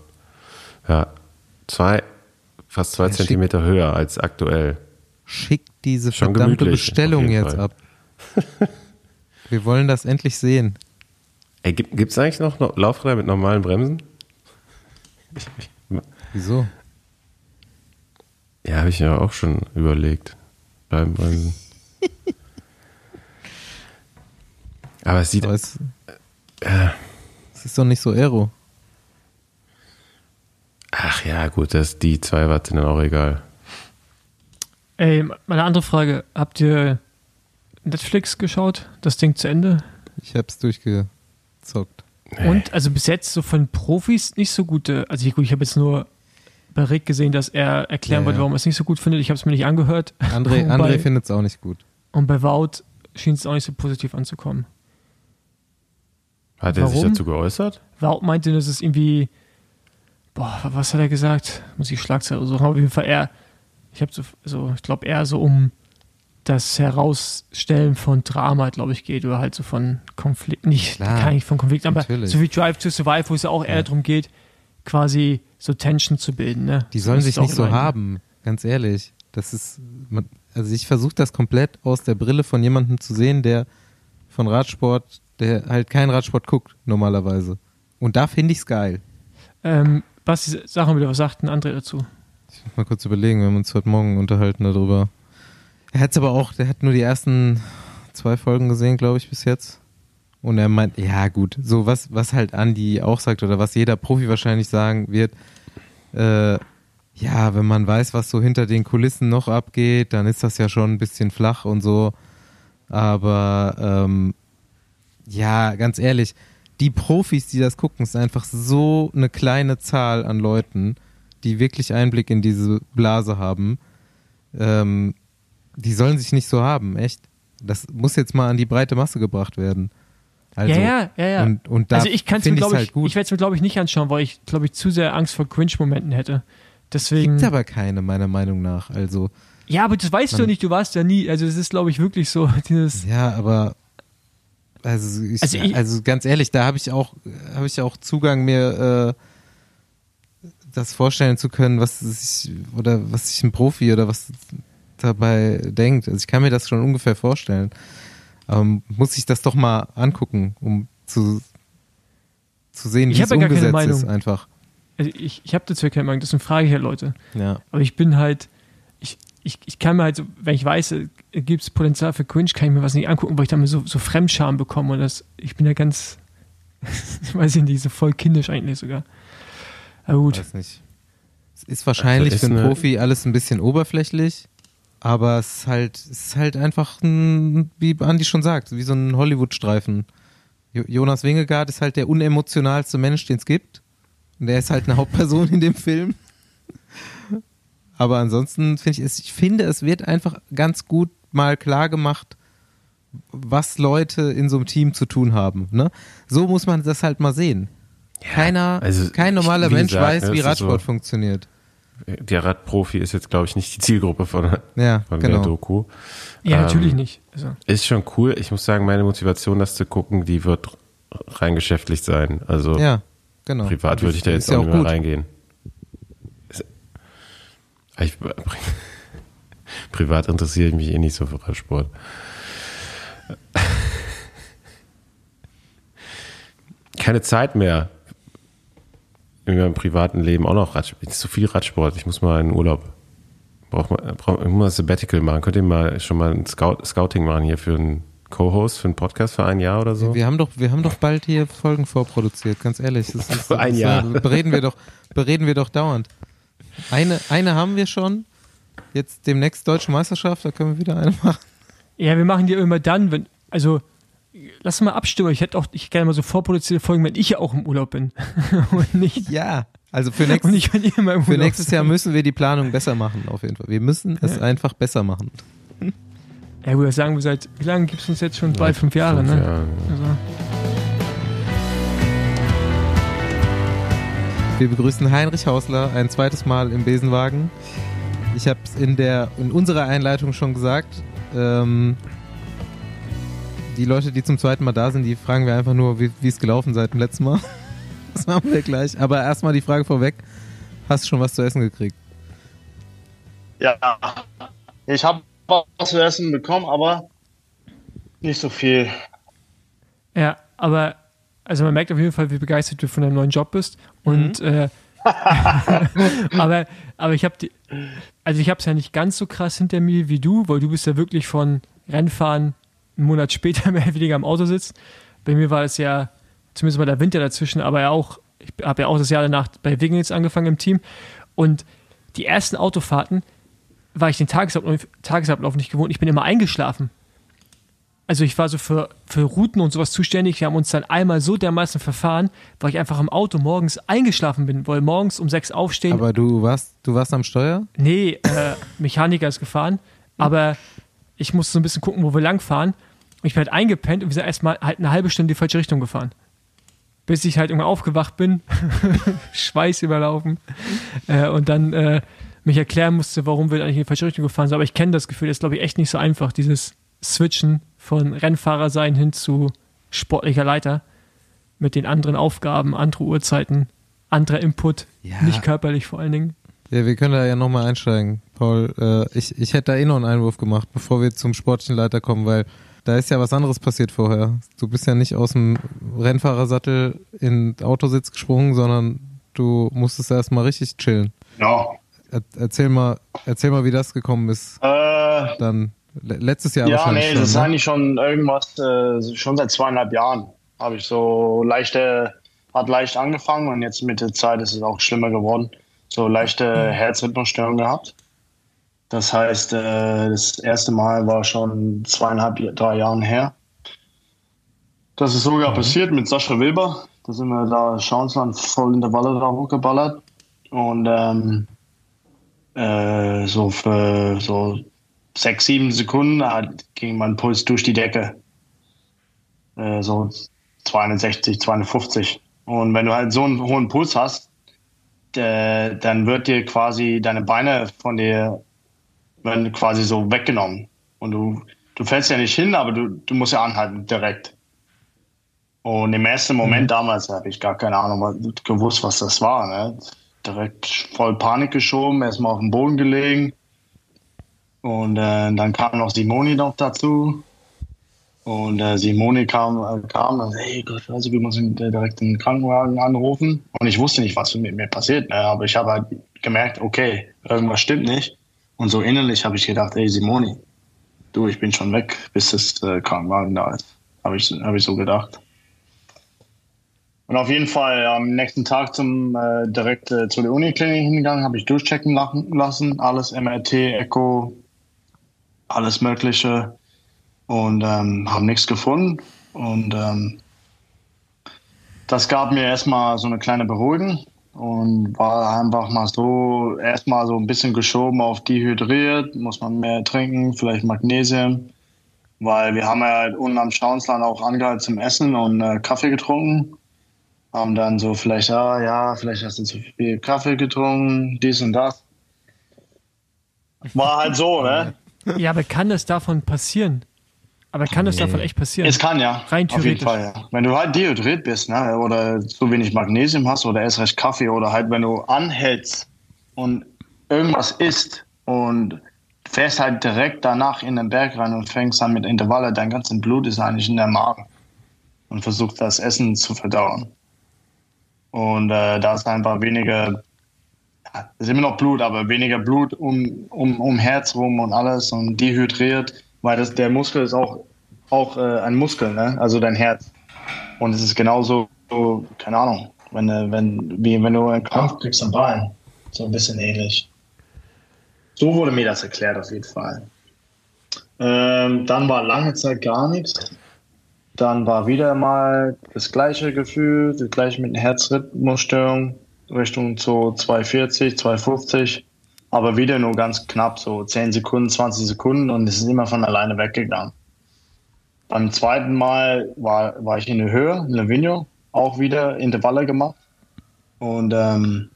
ja, zwei, fast zwei Ja, schick. Zentimeter höher als aktuell. Schick diese Schon verdammte Bestellung jetzt ab. Wir wollen das endlich sehen. Ey, gibt es eigentlich noch, noch Laufräder mit normalen Bremsen? Wieso? Ja, habe ich ja auch schon überlegt. Beim Bremsen. Aber es sieht. Aber es, es ist doch nicht so aero. Ach ja, gut, das, die zwei Watt sind dann auch egal. Ey, meine andere Frage. Habt ihr Netflix geschaut? Das Ding zu Ende? Ich hab's durchgezockt. Nee. Und also bis jetzt so von Profis nicht so gute. Also ich, gut, ich habe jetzt nur bei Rick gesehen, dass er erklären Ja, wollte, warum er es nicht so gut findet. Ich habe es mir nicht angehört. André, André bei- findet's auch nicht gut. Und bei Wout schien es auch nicht so positiv anzukommen. Hat er sich Warum? dazu geäußert? Wout meinte, dass es irgendwie. Boah, was hat er gesagt? Muss ich Schlagzeile suchen. Aber auf jeden Fall er. Ich habe so, also ich glaube eher so um das Herausstellen von Drama, glaube ich, geht oder halt so von Konflikt, nicht Klar, kann nicht von Konflikt, aber natürlich. so wie Drive to Survive, wo es ja auch eher Ja. darum geht, quasi so Tension zu bilden. Ne? Die sollen sich nicht so haben, ganz ehrlich. Das ist, man, also ich versuche das komplett aus der Brille von jemandem zu sehen, der von Radsport, der halt keinen Radsport guckt, normalerweise. Und da finde ich's geil. Ähm, Basti, sag mal wieder, was sagt ein André dazu? Ich muss mal kurz überlegen, wir haben uns heute Morgen unterhalten darüber. Er hat's aber auch, der hat nur die ersten zwei Folgen gesehen, glaube ich, bis jetzt. Und er meint, ja gut, so was, was halt Andi auch sagt oder was jeder Profi wahrscheinlich sagen wird, äh, ja, wenn man weiß, was so hinter den Kulissen noch abgeht, dann ist das ja schon ein bisschen flach und so. Aber ähm, ja, ganz ehrlich, die Profis, die das gucken, ist einfach so eine kleine Zahl an Leuten, die wirklich Einblick in diese Blase haben. Ähm, die sollen sich nicht so haben, echt. Das muss jetzt mal an die breite Masse gebracht werden. Also, ja, ja, ja, ja. Und, und da also ich kann es mir, finde ich glaube halt ich, gut. ich werde es mir, glaube ich, nicht anschauen, weil ich, glaube ich, zu sehr Angst vor Cringe-Momenten hätte. Deswegen. Gibt aber keine, meiner Meinung nach. Also, Ja, aber das weißt du Man- nicht, du warst ja nie. Also es ist, glaube ich, wirklich so, dieses. ja, aber also, ich, Also also, ich- ganz ehrlich, da habe ich auch habe ich auch Zugang mir äh, das vorstellen zu können, was sich oder was sich ein Profi oder was dabei denkt. Also ich kann mir das schon ungefähr vorstellen. Ähm, muss ich das doch mal angucken, um zu zu sehen, Ich wie es ja gar keine umgesetzt ist Meinung. einfach. Also ich ich habe dazu keine Meinung, deswegen frage ich ja Leute. Ja. Aber ich bin halt. Ich, ich, ich kann mir halt so, wenn ich weiß, gibt es Potenzial für Cringe, kann ich mir was nicht angucken, weil ich dann so, so Fremdscham bekomme. Und das, ich bin ja ganz. weiß ich nicht, so voll kindisch eigentlich sogar. Aber gut. Weiß nicht. Es ist wahrscheinlich Also ist für einen eine- Profi alles ein bisschen oberflächlich, aber es ist halt, es ist halt einfach ein, wie Andi schon sagt, wie so ein Hollywood-Streifen. Jo- Jonas Wingegaard ist halt der unemotionalste Mensch, den es gibt. Und der ist halt eine Hauptperson in dem Film. Aber ansonsten finde ich, es, ich finde, es wird einfach ganz gut mal klar gemacht, was Leute in so einem Team zu tun haben. Ne? So muss man das halt mal sehen. Keiner, also kein normaler Mensch gesagt, weiß, ne, wie Radsport so- funktioniert. Der Radprofi ist jetzt, glaube ich, nicht die Zielgruppe von, Ja, von genau. der Doku. Ja, Ähm, natürlich nicht. Also, Ist schon cool. Ich muss sagen, meine Motivation, das zu gucken, die wird rein geschäftlich sein. Also Ja, genau. privat würde ich da jetzt ja auch auch nicht mehr gut. reingehen. Ist- Ich, privat interessiere ich mich eh nicht so für Radsport. Keine Zeit mehr. In meinem privaten Leben auch noch Radsport. Zu viel Radsport. Ich muss mal in Urlaub. Brauch mal, brauch, ich muss mal ein Sabbatical machen. Könnt ihr mal schon mal ein Scout, Scouting machen hier für einen Co-Host, für einen Podcast für ein Jahr oder so? Wir haben doch, wir haben doch bald hier Folgen vorproduziert, ganz ehrlich. Das ist, Für ein das, Jahr. Bereden wir doch, bereden wir doch dauernd. Eine, eine haben wir schon. Jetzt demnächst Deutsche Meisterschaft, da können wir wieder eine machen. ja, wir machen die immer dann, wenn. Also, lass mal abstimmen. Ich hätte auch ich gerne mal so vorproduzierte Folgen, wenn ich ja auch im Urlaub bin. und nicht. Ja. Also für Und nächstes, nicht, für nächstes Jahr müssen wir die Planung besser machen, auf jeden Fall. Wir müssen es Ja. einfach besser machen. Ja, gut, das sagen wir seit, wie lange gibt es uns jetzt schon? Bald fünf Jahre, Fünf ne? Jahre. Also, Wir begrüßen Heinrich Hausler ein zweites Mal im Besenwagen. Ich habe es in, der- in unserer Einleitung schon gesagt. Ähm, die Leute, die zum zweiten Mal da sind, die fragen wir einfach nur, wie es gelaufen seit dem letzten Mal. Das machen wir gleich. Aber erstmal die Frage vorweg. Hast du schon was zu essen gekriegt? Ja, ich habe was zu essen bekommen, aber nicht so viel. ja, aber also man merkt auf jeden Fall, wie begeistert du von deinem neuen Job bist. Und äh, aber, aber ich habe die, also ich habe es ja nicht ganz so krass hinter mir wie du, weil du bist ja wirklich von Rennfahren einen Monat später mehr oder weniger im Auto sitzt. Bei mir war es ja zumindest mal der Winter dazwischen, aber ja auch, ich habe ja auch das Jahr danach bei Wiggins angefangen im Team. Und die ersten Autofahrten war ich den Tagesablauf, Tagesablauf nicht gewohnt. Ich bin immer eingeschlafen. Also ich war so für, für Routen und sowas zuständig. Wir haben uns dann einmal so dermaßen verfahren, weil ich einfach im Auto morgens eingeschlafen bin, weil morgens um sechs aufstehen. Aber du warst, du warst am Steuer? nee, äh, Mechaniker ist gefahren. Aber ich musste so ein bisschen gucken, wo wir langfahren. Ich bin halt eingepennt und wir sind erstmal halt eine halbe Stunde in die falsche Richtung gefahren. Bis ich halt irgendwann aufgewacht bin, Schweiß überlaufen äh, und dann äh, mich erklären musste, warum wir eigentlich in die falsche Richtung gefahren sind. Aber ich kenne das Gefühl, das ist glaube ich echt nicht so einfach, dieses Switchen von Rennfahrer sein hin zu sportlicher Leiter mit den anderen Aufgaben, andere Uhrzeiten, anderer Input, Ja. nicht körperlich vor allen Dingen. Ja, wir können da ja nochmal einsteigen, Paul. Äh, ich, ich hätte da eh noch einen Einwurf gemacht, bevor wir zum sportlichen Leiter kommen, weil da ist ja was anderes passiert vorher. Du bist ja nicht aus dem Rennfahrersattel in den Autositz gesprungen, sondern du musstest erst mal richtig chillen. Ja. Er, erzähl mal, erzähl mal, wie das gekommen ist. Äh, Dann le- letztes Jahr ja, wahrscheinlich nee, schon. das ist ne? eigentlich schon irgendwas, äh, schon seit zweieinhalb Jahren habe ich so leichte, hat leicht angefangen und jetzt mit der Zeit ist es auch schlimmer geworden. So leichte Herzrhythmusstörungen gehabt. Das heißt, äh, das erste Mal war schon zweieinhalb, drei Jahren her. Das ist sogar passiert mit Sascha Wilber. Da sind wir da Schauensland voll in der Walle da hochgeballert. Und ähm, äh, so für so sechs, sieben Sekunden hat, ging mein Puls durch die Decke. Äh, so 260, 250. Und wenn du halt so einen hohen Puls hast, äh, dann wird dir quasi deine Beine von dir werden quasi so weggenommen. Und du, du fällst ja nicht hin, aber du, du musst ja anhalten direkt. Und im ersten Moment damals habe ich gar keine Ahnung was, gewusst, was das war. Ne? Direkt voll Panik geschoben, erstmal auf den Boden gelegen. Und äh, dann kam noch Simoni noch dazu. Und äh, Simoni kam, äh, kam und hey Gott, also wir müssen direkt den Krankenwagen anrufen. Und ich wusste nicht, was mit mir passiert. Ne? Aber ich habe halt gemerkt, okay, irgendwas stimmt nicht. Und so innerlich habe ich gedacht, ey Simoni, du, ich bin schon weg, bis das äh, Krankenwagen da ist. Habe ich, hab ich so gedacht. Und auf jeden Fall am nächsten Tag zum äh, direkt äh, zu der Uniklinik hingegangen, habe ich durchchecken lassen, alles MRT, Echo, alles Mögliche und ähm, haben nichts gefunden. Und ähm, das gab mir erstmal so eine kleine Beruhigung und war einfach mal so erstmal so ein bisschen geschoben auf dehydriert, muss man mehr trinken, vielleicht Magnesium, weil wir haben ja unten am Schauensland auch angehalten zum Essen und äh, Kaffee getrunken. Haben dann so vielleicht, ah, ja, vielleicht hast du zu viel Kaffee getrunken, dies und das. War halt so, ne? Ja, aber kann das davon passieren? Aber kann das davon echt passieren? Es kann ja. Rein Auf jeden theoretisch. Fall, ja. Wenn du halt dehydriert bist, ne, oder zu wenig Magnesium hast oder erst recht Kaffee oder halt, wenn du anhältst und irgendwas isst und fährst halt direkt danach in den Berg rein und fängst dann mit Intervalle, dein ganzes Blut ist eigentlich in der Magen und versuchst das Essen zu verdauen. Und äh, da ist einfach weniger, ja, ist immer noch Blut, aber weniger Blut um, um, um Herz rum und alles und dehydriert, weil das, der Muskel ist auch, auch äh, ein Muskel, ne? also dein Herz. Und es ist genauso, so, keine Ahnung, wenn, äh, wenn, wie wenn du einen Kampf kriegst am Bein. So ein bisschen ähnlich. So wurde mir das erklärt auf jeden Fall. Ähm, dann war lange Zeit gar nichts. Dann war wieder mal das gleiche Gefühl, das gleiche mit einer Herzrhythmusstörung, Richtung so 240, 250. aber wieder nur ganz knapp, so 10 Sekunden, 20 Sekunden und es ist immer von alleine weggegangen. Beim zweiten Mal war, war ich in der Höhe, in Lavinio, auch wieder Intervalle gemacht und ähm,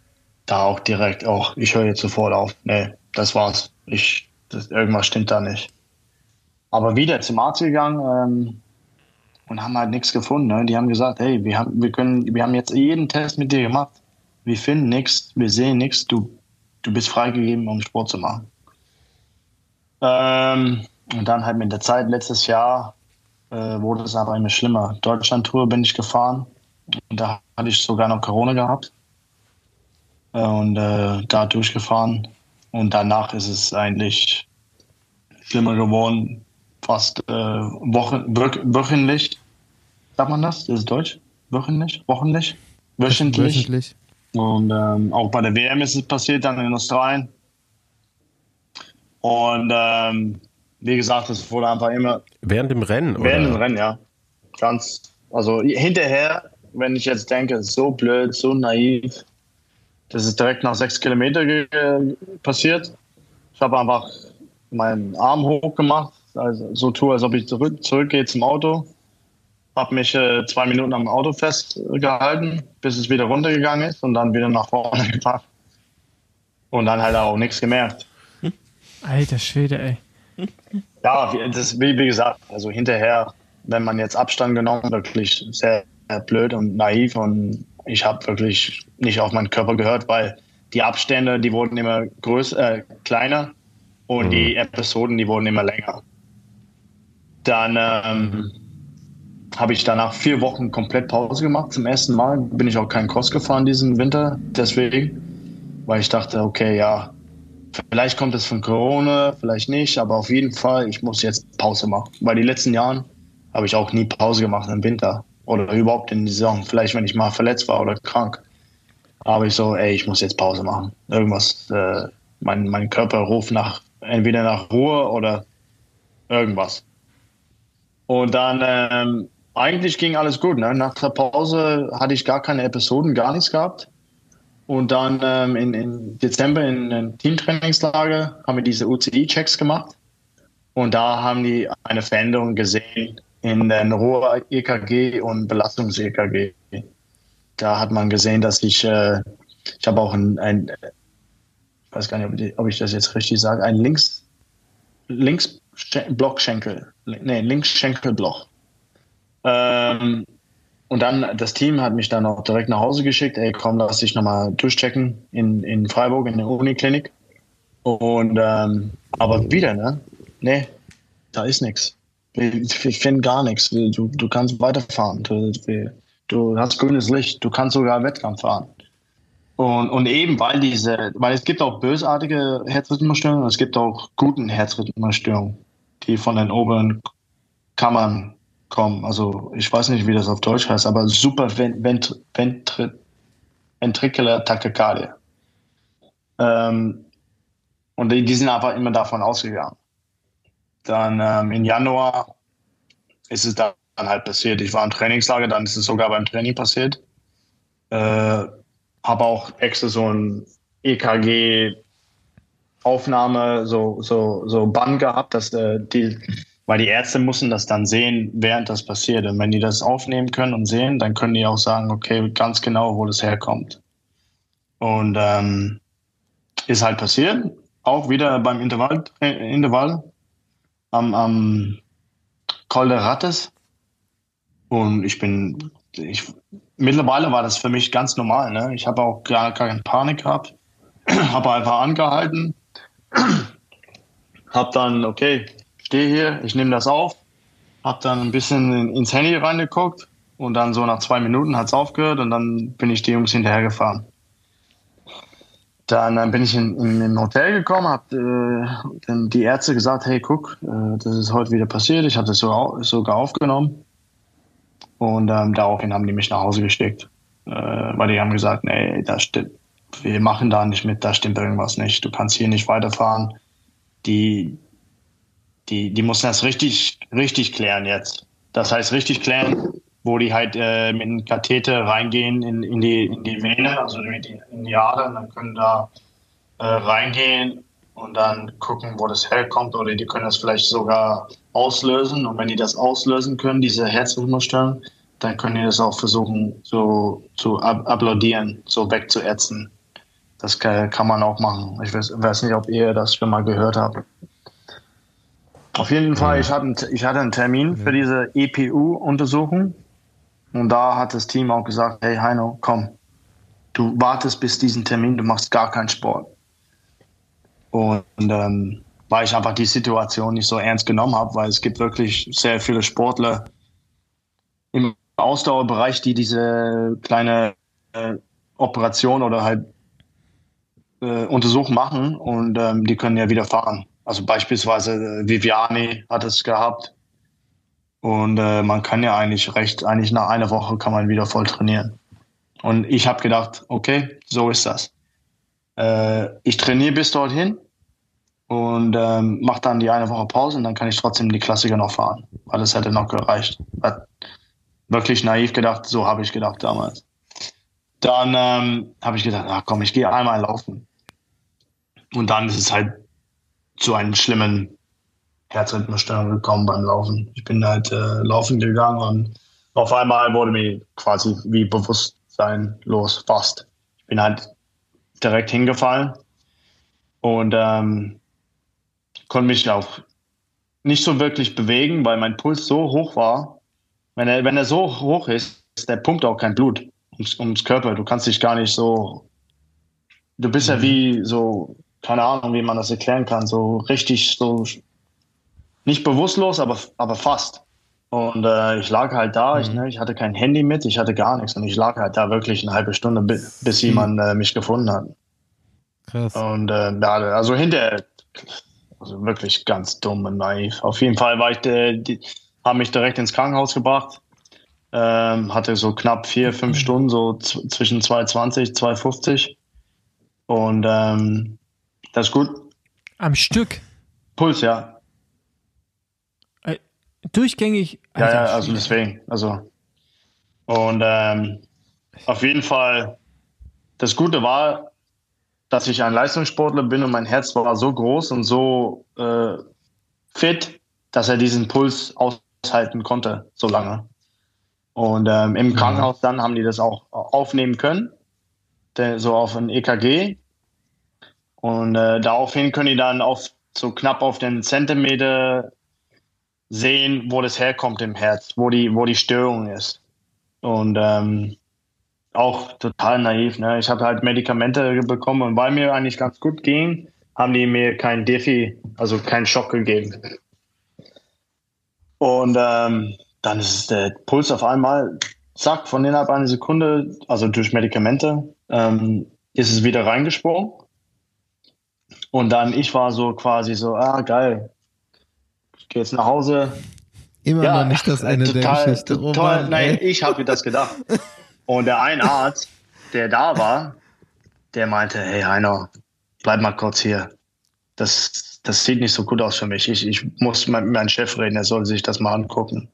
da auch direkt, auch ich höre jetzt sofort auf. Nee, das war's. Ich, das, irgendwas stimmt da nicht. Aber wieder zum Arzt gegangen ähm, und haben halt nichts gefunden. Ne? Die haben gesagt, hey, wir haben, wir können, wir haben jetzt jeden Test mit dir gemacht. Wir finden nichts, wir sehen nichts. Du, du bist freigegeben, um Sport zu machen. Ähm, und dann halt mit der Zeit letztes Jahr äh, wurde es aber immer schlimmer. Deutschland-Tour bin ich gefahren. Und da hatte ich sogar noch Corona gehabt. Äh, und äh, da durchgefahren. Und danach ist es eigentlich schlimmer geworden fast äh, wochen, wöchentlich. Sagt man das? Ist Deutsch? Wöchentlich? Wochentlich? Wöchentlich. Wöchentlich. Und ähm, auch bei der WM ist es passiert, dann in Australien. Und ähm, wie gesagt, es wurde einfach immer. Während dem Rennen, oder? Während dem Rennen, ja. Ganz. Also hinterher, wenn ich jetzt denke, so blöd, so naiv, das ist direkt nach sechs Kilometern passiert. Ich habe einfach meinen Arm hochgemacht, also so tue, als ob ich zurück, zurückgehe zum Auto. Habe mich äh, zwei Minuten am Auto festgehalten, bis es wieder runtergegangen ist und dann wieder nach vorne gebracht. Und dann halt auch nichts gemerkt. Alter Schwede, ey. Ja, das, wie, wie gesagt, also hinterher, wenn man jetzt Abstand genommen, wirklich sehr, sehr blöd und naiv und ich habe wirklich nicht auf meinen Körper gehört, weil die Abstände, die wurden immer größer, äh, kleiner und mhm. die Episoden, die wurden immer länger. Dann ähm, habe ich danach vier Wochen komplett Pause gemacht. Zum ersten Mal bin ich auch kein Cross gefahren diesen Winter, deswegen, weil ich dachte, okay, ja, vielleicht kommt es von Corona, vielleicht nicht, aber auf jeden Fall, ich muss jetzt Pause machen. Weil die letzten Jahren habe ich auch nie Pause gemacht im Winter oder überhaupt in die Saison. Vielleicht, wenn ich mal verletzt war oder krank. Aber ich so, ey, ich muss jetzt Pause machen. Irgendwas, äh, mein, mein Körper ruft nach, entweder nach Ruhe oder irgendwas. Und dann, ähm, eigentlich ging alles gut. Ne? Nach der Pause hatte ich gar keine Episoden, gar nichts gehabt. Und dann ähm, in, in, Dezember in einem Teamtrainingslager haben wir diese UCI-Checks gemacht. Und da haben die eine Veränderung gesehen in der Ruhe-EKG und Belastungs-EKG. Da hat man gesehen, dass ich, äh, ich habe auch ein, ein, ich weiß gar nicht, ob ich, ob ich das jetzt richtig sage, ein Links, Links Blockschenkel, nee, Linksschenkelblock. Ähm, und dann, das Team hat mich dann auch direkt nach Hause geschickt, ey, komm, lass dich nochmal durchchecken in, in Freiburg, in der Uniklinik. Und, ähm, aber wieder, ne? Nee, da ist nichts. Ich finde gar nichts. Du, du kannst weiterfahren. Du, du hast grünes Licht. Du kannst sogar Wettkampf fahren. Und, und eben, weil diese, weil es gibt auch bösartige Herzrhythmusstörungen, es gibt auch guten Herzrhythmusstörungen die von den oberen Kammern kommen. Also ich weiß nicht, wie das auf Deutsch heißt, aber super vent vent ventri ventricular Tachykardie. Ähm, und die, die, sind einfach immer davon ausgegangen. Dann ähm, im Januar ist es dann halt passiert. Ich war im Trainingslager, dann ist es sogar beim Training passiert. Äh, habe auch extra so ein EKG Aufnahme, so, so, so Bann gehabt, dass äh, die, weil die Ärzte mussten das dann sehen, während das passiert. Und wenn die das aufnehmen können und sehen, dann können die auch sagen, okay, ganz genau, wo das herkommt. Und ähm, ist halt passiert, auch wieder beim Intervall, äh, Intervall am, am Col de Rattes. Und ich bin, ich, mittlerweile war das für mich ganz normal. Ne? Ich habe auch gar keine Panik gehabt, habe einfach angehalten, hab dann, okay, stehe hier, ich nehme das auf, hab dann ein bisschen ins Handy reingeguckt und dann so nach zwei Minuten hat es aufgehört und dann bin ich die Jungs hinterhergefahren. Dann, dann bin ich in, in, im Hotel gekommen, hab äh, dann die Ärzte gesagt, hey, guck, äh, das ist heute wieder passiert, ich hatte es so, sogar aufgenommen. Und ähm, daraufhin haben die mich nach Hause geschickt, äh, weil die haben gesagt, nee, das stimmt, wir machen da nicht mit, da stimmt irgendwas nicht. Du kannst hier nicht weiterfahren. Die, die, die mussten das richtig, richtig klären jetzt. Das heißt, richtig klären, wo die halt äh, mit einem Katheter reingehen in, in, die, in die Vene, also in die, in die Ader, und dann können da äh, reingehen und dann gucken, wo das herkommt. Oder die können das vielleicht sogar auslösen. Und wenn die das auslösen können, diese Herzrhythmusstörung, dann können die das auch versuchen so zu applaudieren, so wegzuätzen. Das kann, kann, man auch machen. Ich weiß, weiß, nicht, ob ihr das schon mal gehört habt. Auf jeden Fall, ich hatte, ich hatte einen Termin für diese EPU-Untersuchung. Und da hat das Team auch gesagt, hey Heino, komm, du wartest bis diesen Termin, du machst gar keinen Sport. Und ähm, weil ich einfach die Situation nicht so ernst genommen habe, weil es gibt wirklich sehr viele Sportler im Ausdauerbereich, die diese kleine äh, Operation oder halt äh, Untersuchung machen und ähm, die können ja wieder fahren. Also beispielsweise äh, Viviani hat es gehabt und äh, man kann ja eigentlich recht, eigentlich nach einer Woche kann man wieder voll trainieren. Und ich habe gedacht, okay, so ist das. Äh, ich trainiere bis dorthin und ähm, mache dann die eine Woche Pause und dann kann ich trotzdem die Klassiker noch fahren, weil das hätte noch gereicht. Hat wirklich naiv gedacht, so habe ich gedacht damals. Dann ähm, habe ich gedacht, ach komm, ich gehe einmal laufen. Und dann ist es halt zu einem schlimmen Herzrhythmusstörung gekommen beim Laufen. Ich bin halt äh, laufen gegangen und auf einmal wurde mir quasi wie Bewusstsein los, fast. Ich bin halt direkt hingefallen und ähm, konnte mich auch nicht so wirklich bewegen, weil mein Puls so hoch war. Wenn er, wenn er so hoch ist, der pumpt auch kein Blut ums, ums Körper. Du kannst dich gar nicht so. Du bist ja mhm. wie so, keine Ahnung, wie man das erklären kann, so richtig so nicht bewusstlos, aber, aber fast. Und äh, ich lag halt da, mhm. ich, ne, ich hatte kein Handy mit, ich hatte gar nichts und ich lag halt da wirklich eine halbe Stunde, bis, bis mhm. jemand äh, mich gefunden hat. Krass. Und äh, also hinterher, also wirklich ganz dumm und naiv. Auf jeden Fall war ich, äh, die, haben mich direkt ins Krankenhaus gebracht. Ähm, hatte so knapp vier, fünf mhm. Stunden, so zwischen 2,20, 2,50. Und ähm, das ist gut. Am Stück? Puls, ja. Durchgängig. Alter, ja, ja, also deswegen. Also. Und ähm, auf jeden Fall, das Gute war, dass ich ein Leistungssportler bin und mein Herz war so groß und so äh, fit, dass er diesen Puls aushalten konnte, so lange. Und ähm, im mhm. Krankenhaus dann haben die das auch aufnehmen können, so auf ein EKG. Und äh, daraufhin können die dann auf so knapp auf den Zentimeter sehen, wo das herkommt im Herz, wo die, wo die Störung ist. Und ähm, auch total naiv. Ne? Ich habe halt Medikamente bekommen und weil mir eigentlich ganz gut ging, haben die mir kein Defi, also keinen Schock gegeben. Und ähm, dann ist der Puls auf einmal, zack, von innerhalb einer Sekunde, also durch Medikamente, ähm, ist es wieder reingesprungen. Und dann, ich war so quasi so, ah, geil, gehe jetzt nach Hause. Immer ja, noch nicht das Ende total, der Geschichte. Oh total, Mann, nein, ich habe mir das gedacht. Und der ein Arzt, der da war, der meinte, hey Heiner, bleib mal kurz hier. Das, das sieht nicht so gut aus für mich. Ich, ich muss mit meinem Chef reden, er soll sich das mal angucken.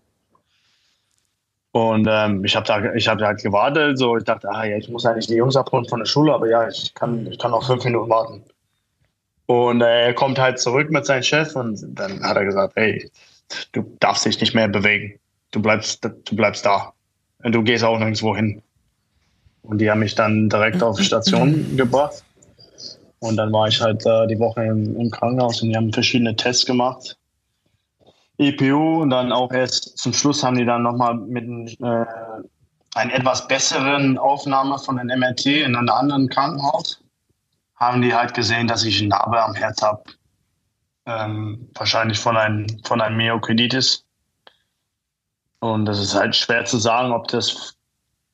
Und ähm, ich habe da, ich habe halt gewartet, so ich dachte, ah ja, ich muss eigentlich die Jungs abholen von der Schule, aber ja, ich kann, ich kann noch fünf Minuten warten. Und äh, er kommt halt zurück mit seinem Chef und dann hat er gesagt, hey, du darfst dich nicht mehr bewegen. Du bleibst, du bleibst da. Und du gehst auch nirgendwo hin. Und die haben mich dann direkt auf Station gebracht. Und dann war ich halt äh, die Woche im, im, Krankenhaus und die haben verschiedene Tests gemacht. EPU und dann auch erst zum Schluss haben die dann nochmal mit äh, einer etwas besseren Aufnahme von einem MRT in einem anderen Krankenhaus haben die halt gesehen, dass ich eine Narbe am Herz habe. Ähm, wahrscheinlich von einem, von einem Myokarditis. Und das ist halt schwer zu sagen, ob das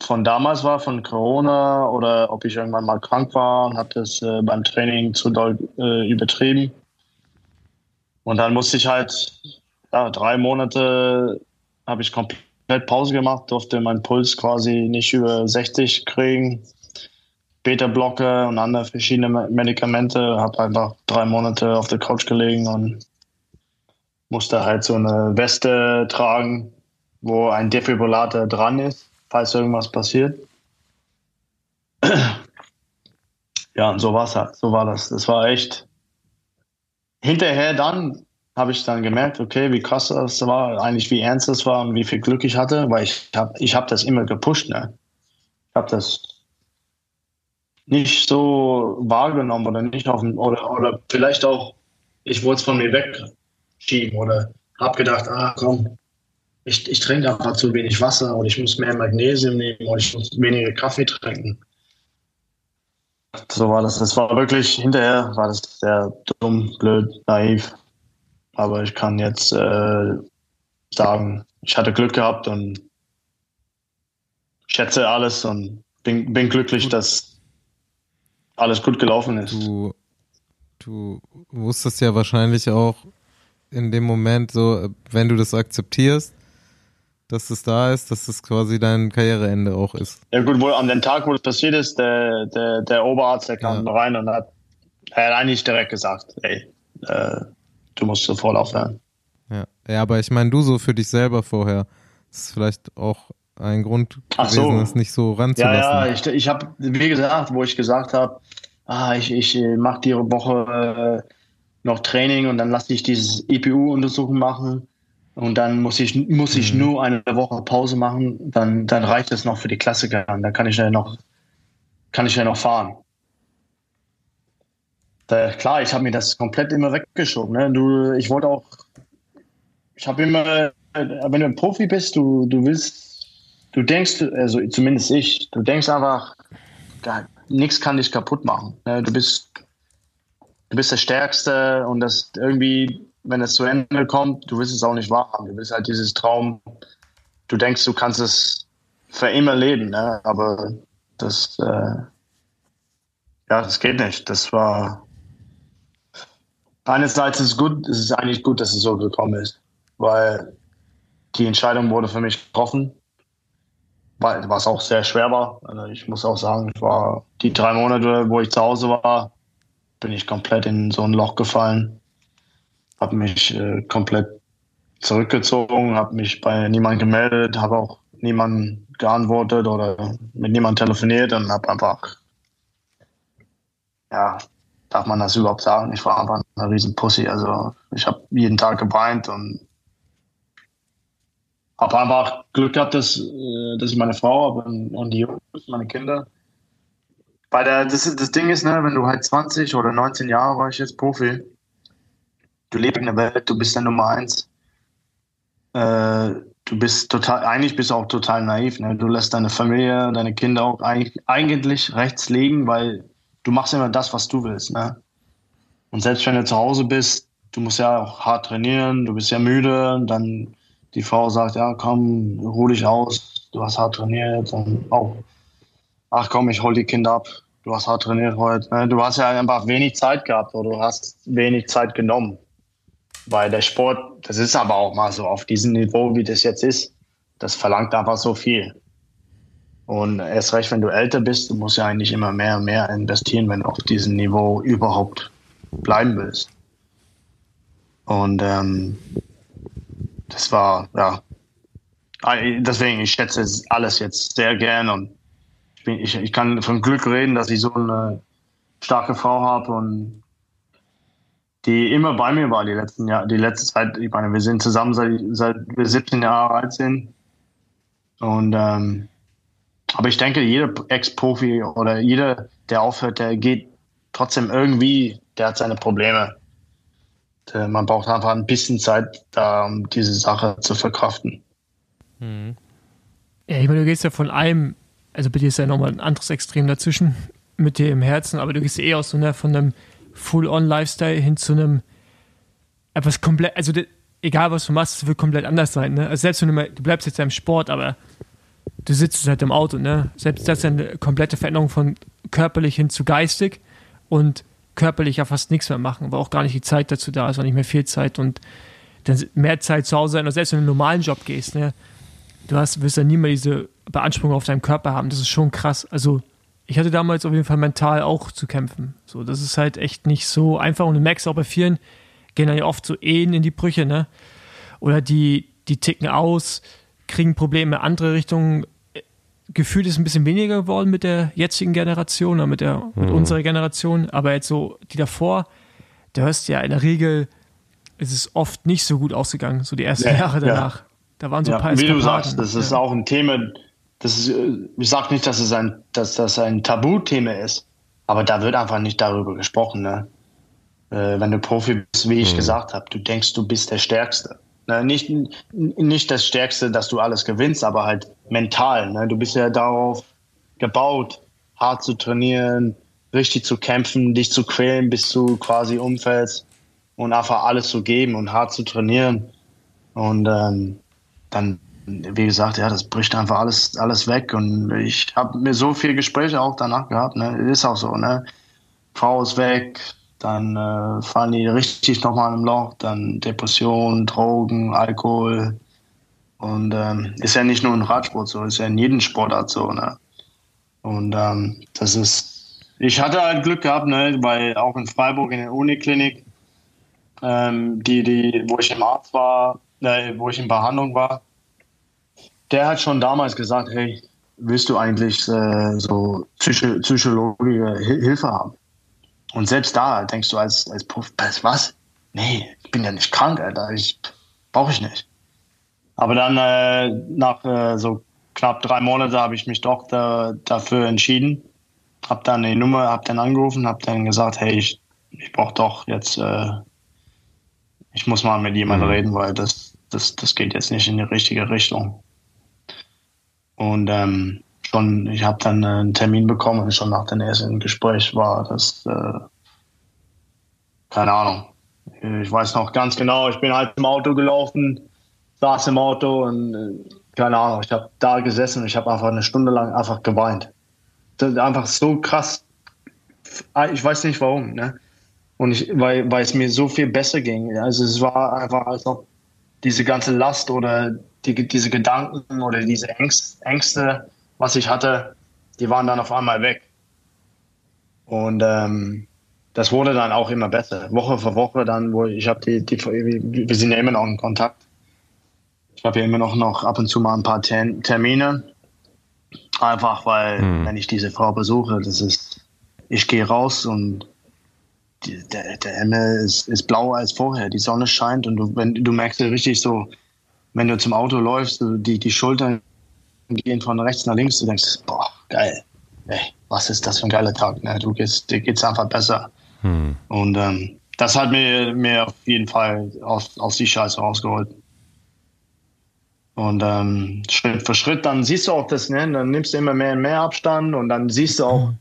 von damals war, von Corona, oder ob ich irgendwann mal krank war und habe das äh, beim Training zu doll äh, übertrieben. Und dann musste ich halt, ja, drei Monate habe ich komplett Pause gemacht, durfte meinen Puls quasi nicht über 60 kriegen. Beta-Blocker und andere verschiedene Medikamente. Habe einfach drei Monate auf der Couch gelegen und musste halt so eine Weste tragen, wo ein Defibrillator dran ist, falls irgendwas passiert. ja, und so war es halt. So war das. Das war echt. Hinterher dann habe ich dann gemerkt, okay, wie krass das war, eigentlich wie ernst das war und wie viel Glück ich hatte, weil ich habe ich hab das immer gepusht. Ne? Ich habe das nicht so wahrgenommen oder nicht auf oder, oder vielleicht auch, ich wollte es von mir wegschieben oder habe gedacht, ah komm, ich, ich trinke einfach zu wenig Wasser oder ich muss mehr Magnesium nehmen oder ich muss weniger Kaffee trinken. So war das. Das war wirklich, hinterher war das sehr dumm, blöd, naiv. Aber ich kann jetzt äh, sagen, ich hatte Glück gehabt und schätze alles und bin, bin glücklich, dass alles gut gelaufen ist. Du, du wusstest ja wahrscheinlich auch in dem Moment so, wenn du das akzeptierst, dass es da ist, dass es quasi dein Karriereende auch ist. Ja gut, wohl an dem Tag, wo das passiert ist, der, der, der Oberarzt, der kam ja. rein und hat, hat eigentlich direkt gesagt, ey, äh, du musst sofort aufhören. Ja, ja aber ich meine, du so für dich selber vorher, das ist vielleicht auch ein Grund Ach gewesen, so. es nicht so ranzulassen. Ja, ja, ich, ich habe, wie gesagt, wo ich gesagt habe, ah, ich, ich mache die Woche äh, noch Training und dann lasse ich dieses EPU-Untersuchung machen und dann muss ich, muss ich mhm. nur eine Woche Pause machen, dann, dann reicht es noch für die Klassiker. Und dann kann ich ja noch, kann ich ja noch fahren. Da, klar, ich habe mir das komplett immer weggeschoben. Ne? Du, ich wollte auch, ich habe immer, wenn du ein Profi bist, du, du willst, du denkst, also zumindest ich, du denkst einfach, nichts kann dich kaputt machen. Ne? Du bist, du bist der Stärkste und das irgendwie wenn es zu Ende kommt, du willst es auch nicht wahrhaben. Du willst halt dieses Traum, du denkst, du kannst es für immer leben, ne? aber das, äh, ja, das geht nicht. Das war, einerseits ist es gut, es ist eigentlich gut, dass es so gekommen ist, weil die Entscheidung wurde für mich getroffen, was auch sehr schwer war. Also ich muss auch sagen, ich war die drei Monate, wo ich zu Hause war, bin ich komplett in so ein Loch gefallen habe mich äh, komplett zurückgezogen, habe mich bei niemandem gemeldet, habe auch niemanden geantwortet oder mit niemandem telefoniert und habe einfach, ja, darf man das überhaupt sagen? Ich war einfach eine riesen Pussy. Also ich habe jeden Tag geweint und habe einfach Glück gehabt, dass, äh, dass ich meine Frau habe und, und die Jungs, meine Kinder. Weil der, das, das Ding ist, ne, wenn du halt 20 oder 19 Jahre war ich jetzt Profi, du lebst in der Welt, du bist der Nummer eins. Äh, du bist total, eigentlich bist du auch total naiv. Ne? Du lässt deine Familie, deine Kinder auch eigentlich rechts liegen, weil du machst immer das, was du willst. Ne? Und selbst wenn du zu Hause bist, du musst ja auch hart trainieren, du bist ja müde, dann die Frau sagt, ja komm, ruh dich aus, du hast hart trainiert und auch, ach komm, ich hol die Kinder ab, du hast hart trainiert heute. Ne? Du hast ja einfach wenig Zeit gehabt oder du hast wenig Zeit genommen. Weil der Sport, das ist aber auch mal so auf diesem Niveau, wie das jetzt ist, das verlangt einfach so viel. Und erst recht, wenn du älter bist, du musst ja eigentlich immer mehr und mehr investieren, wenn du auf diesem Niveau überhaupt bleiben willst. Und ähm, das war, ja, deswegen, ich schätze alles jetzt sehr gern und ich, bin, ich, ich kann von Glück reden, dass ich so eine starke Frau habe und die immer bei mir war die letzten Jahre, die letzte Zeit. Ich meine, wir sind zusammen seit, seit wir 17 Jahre alt sind. Und ähm, aber ich denke, jeder Ex-Profi oder jeder, der aufhört, der geht trotzdem irgendwie, der hat seine Probleme. Der, man braucht einfach ein bisschen Zeit, da, um diese Sache zu verkraften. Mhm. Ja, ich meine, du gehst ja von einem, also bei dir ist ja nochmal ein anderes Extrem dazwischen mit dir im Herzen, aber du gehst eh aus so einer, von einem Full-on-Lifestyle hin zu einem etwas komplett, also egal was du machst, es wird komplett anders sein. Ne? Also selbst wenn du, mal, du bleibst jetzt ja im Sport, aber du sitzt halt im Auto, ne? Selbst das ist eine komplette Veränderung von körperlich hin zu geistig und körperlich ja fast nichts mehr machen, weil auch gar nicht die Zeit dazu da ist, auch nicht mehr viel Zeit und dann mehr Zeit zu Hause sein. Und selbst wenn du einen normalen Job gehst, ne? Du hast, wirst ja nie mehr diese Beanspruchung auf deinem Körper haben. Das ist schon krass. Also ich hatte damals auf jeden Fall mental auch zu kämpfen. So, das ist halt echt nicht so einfach. Und du merkst auch bei vielen, gehen dann ja oft so Ehen in die Brüche, ne? Oder die, die ticken aus, kriegen Probleme in andere Richtungen. Gefühlt ist ein bisschen weniger geworden mit der jetzigen Generation oder mit, der, mit unserer Generation, aber jetzt so die davor, da hörst du ja in der Regel, ist es oft nicht so gut ausgegangen, so die ersten Ja, Jahre ja. danach. Da waren so ein Ja, paar wie du sagst, das ist ja. auch ein Thema, das ist, ich sage nicht, dass, es ein, dass das ein Tabuthema ist, aber da wird einfach nicht darüber gesprochen. Ne? Äh, wenn du Profi bist, wie ich gesagt habe, du denkst, du bist der Stärkste. Ne? Nicht, nicht das Stärkste, dass du alles gewinnst, aber halt mental. Ne? Du bist ja darauf gebaut, hart zu trainieren, richtig zu kämpfen, dich zu quälen, bis du quasi umfällst und einfach alles zu geben und hart zu trainieren. Und ähm, dann, wie gesagt, ja, das bricht einfach alles, alles weg. Und ich habe mir so viele Gespräche auch danach gehabt. Ne? Ist auch so, ne? Frau ist weg, dann äh, fallen die richtig nochmal im Loch, dann Depression, Drogen, Alkohol. Und ähm, ist ja nicht nur im Radsport so, ist ja in jedem Sportart so, ne? Und ähm, das ist, ich hatte halt Glück gehabt, ne, weil auch in Freiburg in der Uniklinik, ähm, die, die, wo ich im Arzt war, äh, wo ich in Behandlung war, der hat schon damals gesagt, hey, willst du eigentlich äh, so Psycho psychologische Hil- Hilfe haben? Und selbst da denkst du als, als was, was? Nee, ich bin ja nicht krank, Alter, ich brauche ich nicht. Aber dann äh, nach äh, so knapp drei Monaten habe ich mich doch da, dafür entschieden. Hab dann die Nummer, hab dann angerufen, hab dann gesagt, hey, ich, ich brauche doch jetzt, äh, ich muss mal mit jemandem Mhm. reden, weil das, das, das geht jetzt nicht in die richtige Richtung. Und ähm, schon, ich habe dann äh, einen Termin bekommen und schon nach dem ersten Gespräch war das, äh, keine Ahnung. Ich weiß noch ganz genau, ich bin halt im Auto gelaufen, saß im Auto und äh, keine Ahnung, ich habe da gesessen und ich habe einfach eine Stunde lang einfach geweint. Das ist einfach so krass. Ich weiß nicht warum, ne? Und ich, weil, weil es mir so viel besser ging. Also es war einfach, als ob diese ganze Last oder die, diese Gedanken oder diese Ängste, Ängste, was ich hatte, die waren dann auf einmal weg. Und ähm, das wurde dann auch immer besser. Woche für Woche dann, wo ich habe die, die, wir sind ja immer noch in Kontakt. Ich habe ja immer noch, noch ab und zu mal ein paar Ter Termine. Einfach weil, Hm. wenn ich diese Frau besuche, das ist, ich gehe raus und die, der, der Himmel ist, ist blauer als vorher. Die Sonne scheint und du, wenn, du merkst ja richtig so, wenn du zum Auto läufst, die, die Schultern gehen von rechts nach links, du denkst, boah, geil. Ey, was ist das für ein geiler Tag? Ne? Du gehst, dir geht's einfach besser. Hm. Und ähm, das hat mir, mir auf jeden Fall aus, aus die Scheiße rausgeholt. Und ähm, Schritt für Schritt, dann siehst du auch das, ne? dann nimmst du immer mehr und mehr Abstand und dann siehst du auch,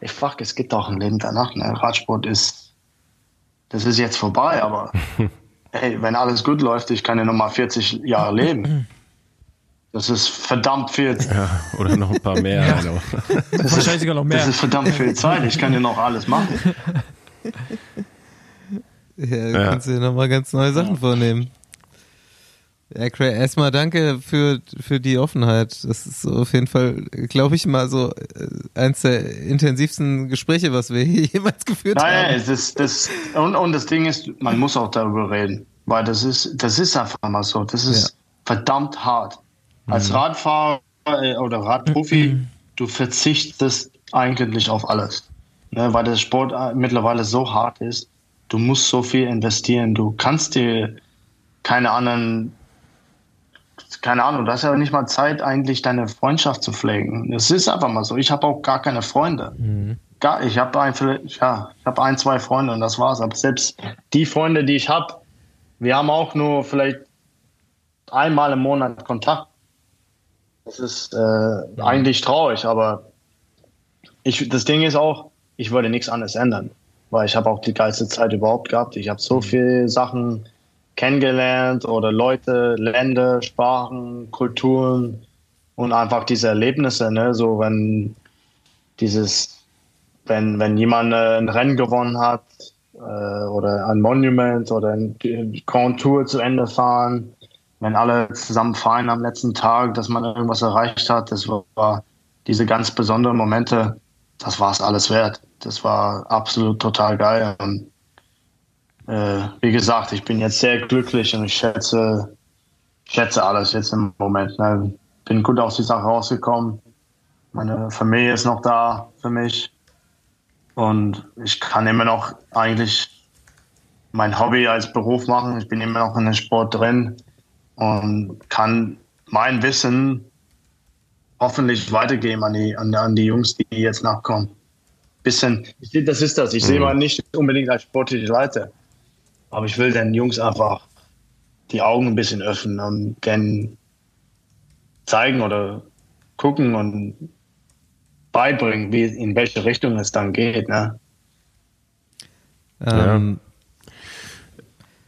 ey, fuck, es gibt auch ein Leben danach. Ne? Radsport ist, das ist jetzt vorbei, aber hey, wenn alles gut läuft, ich kann ja nochmal 40 Jahre leben. Das ist verdammt viel. Ja, oder noch ein paar mehr. genau. Das Wahrscheinlich ist, sogar noch mehr. Das ist verdammt viel Zeit. Ich kann ja noch alles machen. Ja, Ja. kannst du dir nochmal ganz neue Sachen vornehmen. Ja, Craig, erstmal danke für, für die Offenheit. Das ist so auf jeden Fall, glaube ich, mal so äh, eins der intensivsten Gespräche, was wir hier jemals geführt Nein, haben. es ist, das, und, und das Ding ist, man muss auch darüber reden. Weil das ist, das ist einfach mal so. Das ist verdammt hart. Als Radfahrer äh, oder Radprofi, du verzichtest eigentlich auf alles. Ne, weil der Sport äh, mittlerweile so hart ist. Du musst so viel investieren. Du kannst dir keine anderen, keine Ahnung, du hast ja nicht mal Zeit, eigentlich deine Freundschaft zu pflegen. Das ist einfach mal so. Ich habe auch gar keine Freunde. Gar, ich habe ein, ja, ich habe ein, zwei Freunde und das war's. Aber selbst die Freunde, die ich habe, wir haben auch nur vielleicht einmal im Monat Kontakt. Das ist äh, eigentlich traurig, aber ich, das Ding ist auch, ich würde nichts anderes ändern, weil ich habe auch die geilste Zeit überhaupt gehabt. Ich habe so viele Sachen kennengelernt oder Leute, Länder, Sprachen, Kulturen und einfach diese Erlebnisse, ne? so wenn dieses, wenn, wenn jemand äh, ein Rennen gewonnen hat äh, oder ein Monument oder ein Grand Tour zu Ende fahren, wenn alle zusammen feiern am letzten Tag, dass man irgendwas erreicht hat, das war diese ganz besonderen Momente, das war es alles wert. Das war absolut total geil. Und äh, wie gesagt, ich bin jetzt sehr glücklich und ich schätze, schätze alles jetzt im Moment. Ne? Bin gut aus die Sache rausgekommen. Meine Familie ist noch da für mich. Und ich kann immer noch eigentlich mein Hobby als Beruf machen. Ich bin immer noch in dem Sport drin und kann mein Wissen hoffentlich weitergeben an die, an, an die Jungs, die jetzt nachkommen. Bisschen, das ist das. Ich mhm. sehe mal nicht unbedingt als sportliche Leiter, aber ich will den Jungs einfach die Augen ein bisschen öffnen und denen zeigen oder gucken und beibringen, wie in welche Richtung es dann geht. Ne? Ähm,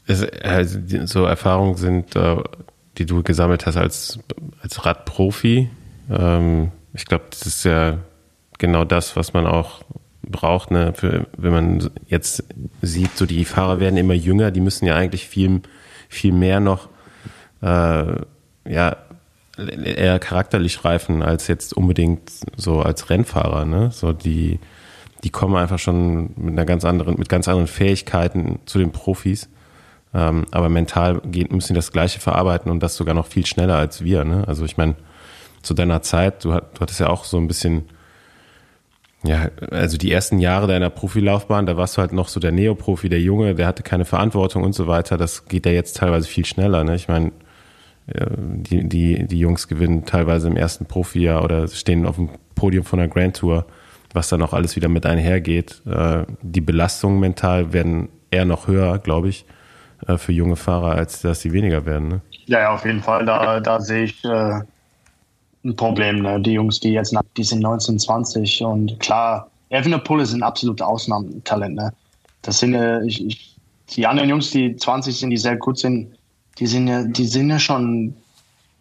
es, also so Erfahrungen sind, äh, die du gesammelt hast als, als Radprofi. Ähm, ich glaube, das ist ja genau das, was man auch braucht, ne? Für, wenn man jetzt sieht, so die Fahrer werden immer jünger, die müssen ja eigentlich viel, viel mehr noch äh, ja, eher charakterlich reifen als jetzt unbedingt so als Rennfahrer. Ne? So die, die kommen einfach schon mit einer ganz anderen, mit ganz anderen Fähigkeiten zu den Profis. Ähm, aber mental gehen, müssen sie das Gleiche verarbeiten und das sogar noch viel schneller als wir. Ne? Also ich meine, zu deiner Zeit, du, du hattest ja auch so ein bisschen, ja, also die ersten Jahre deiner Profilaufbahn, da warst du halt noch so der Neoprofi, der Junge, der hatte keine Verantwortung und so weiter. Das geht ja jetzt teilweise viel schneller. Ne? Ich meine, die, die, die Jungs gewinnen teilweise im ersten Profijahr oder stehen auf dem Podium von der Grand Tour, was dann auch alles wieder mit einhergeht. Äh, die Belastungen mental werden eher noch höher, glaube ich, äh, für junge Fahrer, als dass sie weniger werden. Ne? Ja, ja, auf jeden Fall. Da, da sehe ich äh, ein Problem. Ne? Die Jungs, die jetzt die sind 19, 20 und klar, Evenepoel ist ein absolutes Ausnahmetalent. Ne? Das sind äh, ich, ich, die anderen Jungs, die 20 sind, die sehr gut sind, die sind ja, die sind ja schon,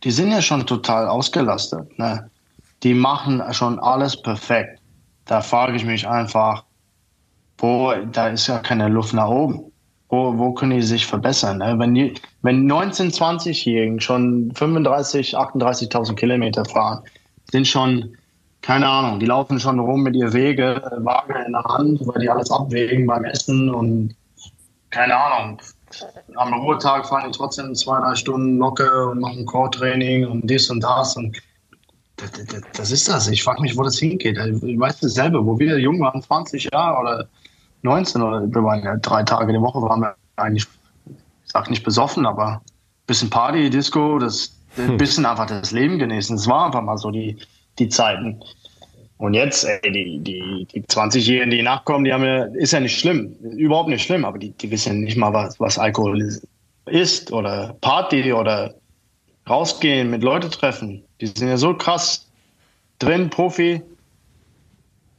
die sind ja schon total ausgelastet. Ne? Die machen schon alles perfekt. Da frage ich mich einfach, wo, da ist ja keine Luft nach oben. Wo, wo können die sich verbessern? Ne? Wenn, die, wenn 19-, 20-Jährigen schon 35, 38.000 Kilometer fahren, sind schon, keine Ahnung, die laufen schon rum mit ihr Wege, Waage in der Hand, weil die alles abwägen beim Essen und keine Ahnung, am Ruhetag fahren die trotzdem zwei, drei Stunden locker und machen Core-Training und dies und das. Und das, das, das ist das. Ich frage mich, wo das hingeht. Also, ich weiß dasselbe, wo wir jung waren, 20 Jahre oder 19 oder wir waren ja drei Tage die Woche, waren wir eigentlich, ich sag nicht besoffen, aber ein bisschen Party, Disco, das, ein hm. bisschen einfach das Leben genießen. Es war einfach mal so die, die Zeiten. Und jetzt, ey, die, die, die 20-Jährigen, die nachkommen, die haben ja, ist ja nicht schlimm, überhaupt nicht schlimm, aber die, die wissen nicht mal, was, was Alkohol ist oder Party oder rausgehen, mit Leute treffen. Die sind ja so krass drin, Profi.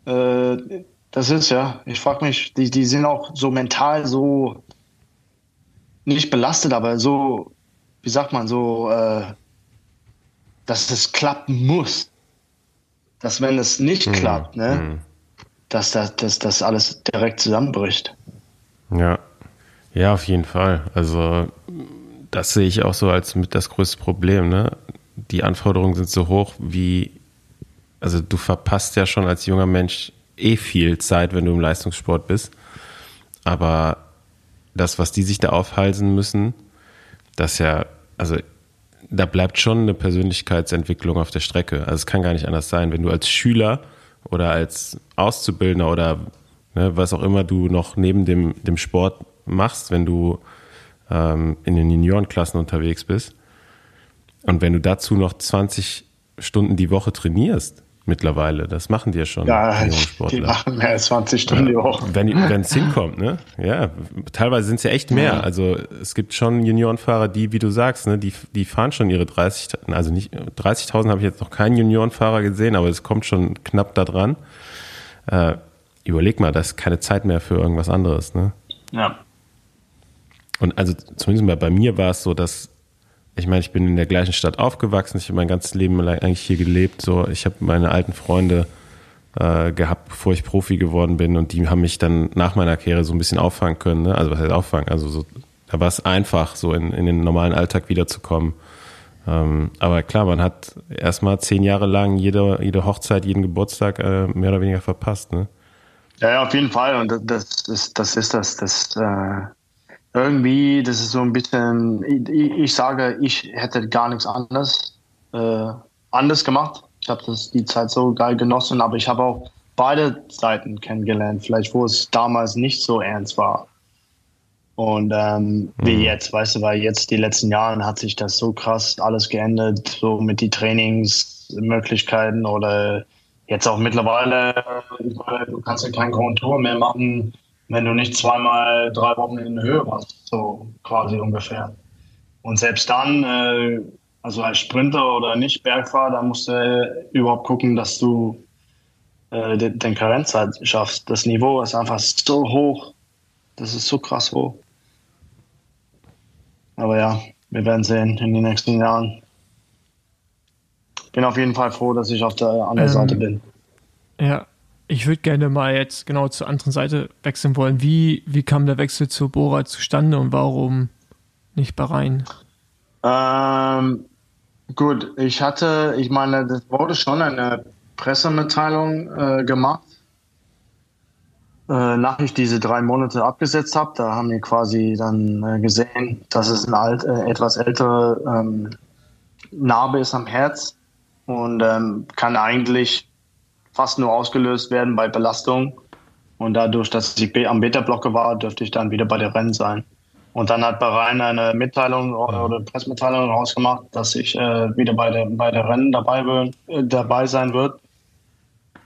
Äh, das ist ja, ich frage mich, die, die sind auch so mental so nicht belastet, aber so, wie sagt man, so, äh, dass es klappen muss dass wenn es nicht mhm. klappt, ne, mhm. dass das dass das alles direkt zusammenbricht. Ja. Ja, auf jeden Fall. Also das sehe ich auch so als mit das größte Problem, ne? Die Anforderungen sind so hoch wie, also du verpasst ja schon als junger Mensch eh viel Zeit, wenn du im Leistungssport bist. Aber das, was die sich da aufhalsen müssen, das ja, also da bleibt schon eine Persönlichkeitsentwicklung auf der Strecke. Also es kann gar nicht anders sein. Wenn du als Schüler oder als Auszubildender oder ne, was auch immer du noch neben dem, dem Sport machst, wenn du ähm, in den Juniorenklassen unterwegs bist und wenn du dazu noch 20 Stunden die Woche trainierst, mittlerweile. Das machen die ja schon. Ja, die machen mehr als 20 Stunden die Woche. Wenn es hinkommt, ne? Ja, teilweise sind es ja echt mehr. Ja. Also es gibt schon Juniorenfahrer, die, wie du sagst, ne, die, die fahren schon ihre 30, also nicht 30.000 habe ich jetzt noch keinen Juniorenfahrer gesehen, aber es kommt schon knapp da dran. Äh, überleg mal, da ist keine Zeit mehr für irgendwas anderes, ne? Ja. Und also zumindest bei mir war es so, dass ich meine, ich bin in der gleichen Stadt aufgewachsen, ich habe mein ganzes Leben eigentlich hier gelebt. So, ich habe meine alten Freunde äh, gehabt, bevor ich Profi geworden bin, und die haben mich dann nach meiner Karriere so ein bisschen auffangen können. Ne? Also was heißt auffangen? Also so, da war es einfach, so in, in den normalen Alltag wiederzukommen. Ähm, aber klar, man hat erstmal zehn Jahre lang jede, jede Hochzeit, jeden Geburtstag äh, mehr oder weniger verpasst. Ne? Ja, auf jeden Fall. Und das, das, das ist das. das äh irgendwie, das ist so ein bisschen, ich, ich sage, ich hätte gar nichts anderes, äh, anders gemacht. Ich habe die Zeit so geil genossen, aber ich habe auch beide Seiten kennengelernt, vielleicht wo es damals nicht so ernst war. Und ähm, mhm. wie jetzt, weißt du, weil jetzt die letzten Jahre hat sich das so krass alles geändert, so mit die Trainingsmöglichkeiten oder jetzt auch mittlerweile, du kannst ja kein Kontur mehr machen, wenn du nicht zweimal drei Wochen in der Höhe warst, so quasi ungefähr. Und selbst dann, äh, also als Sprinter oder nicht Bergfahrer, da musst du überhaupt gucken, dass du äh, den, den Karenzzeit schaffst. Das Niveau ist einfach so hoch. Das ist so krass hoch. Aber ja, wir werden sehen in den nächsten Jahren. Bin auf jeden Fall froh, dass ich auf der anderen ähm, Seite bin. Ja, ich würde gerne mal jetzt genau zur anderen Seite wechseln wollen. Wie, wie kam der Wechsel zu Bora zustande und warum nicht Bahrain? Ähm, gut, ich hatte, ich meine, das wurde schon eine Pressemitteilung äh, gemacht, äh, nach ich diese drei Monate abgesetzt habe. Da haben wir quasi dann äh, gesehen, dass es eine alt, äh, etwas ältere ähm, Narbe ist am Herz und ähm, kann eigentlich fast nur ausgelöst werden bei Belastung. Und dadurch, dass ich am Beta-Blocker war, dürfte ich dann wieder bei der Rennen sein. Und dann hat Bahrain eine Mitteilung oder eine Pressmitteilung rausgemacht, dass ich äh, wieder bei der, bei der Rennen dabei, will, äh, dabei sein wird.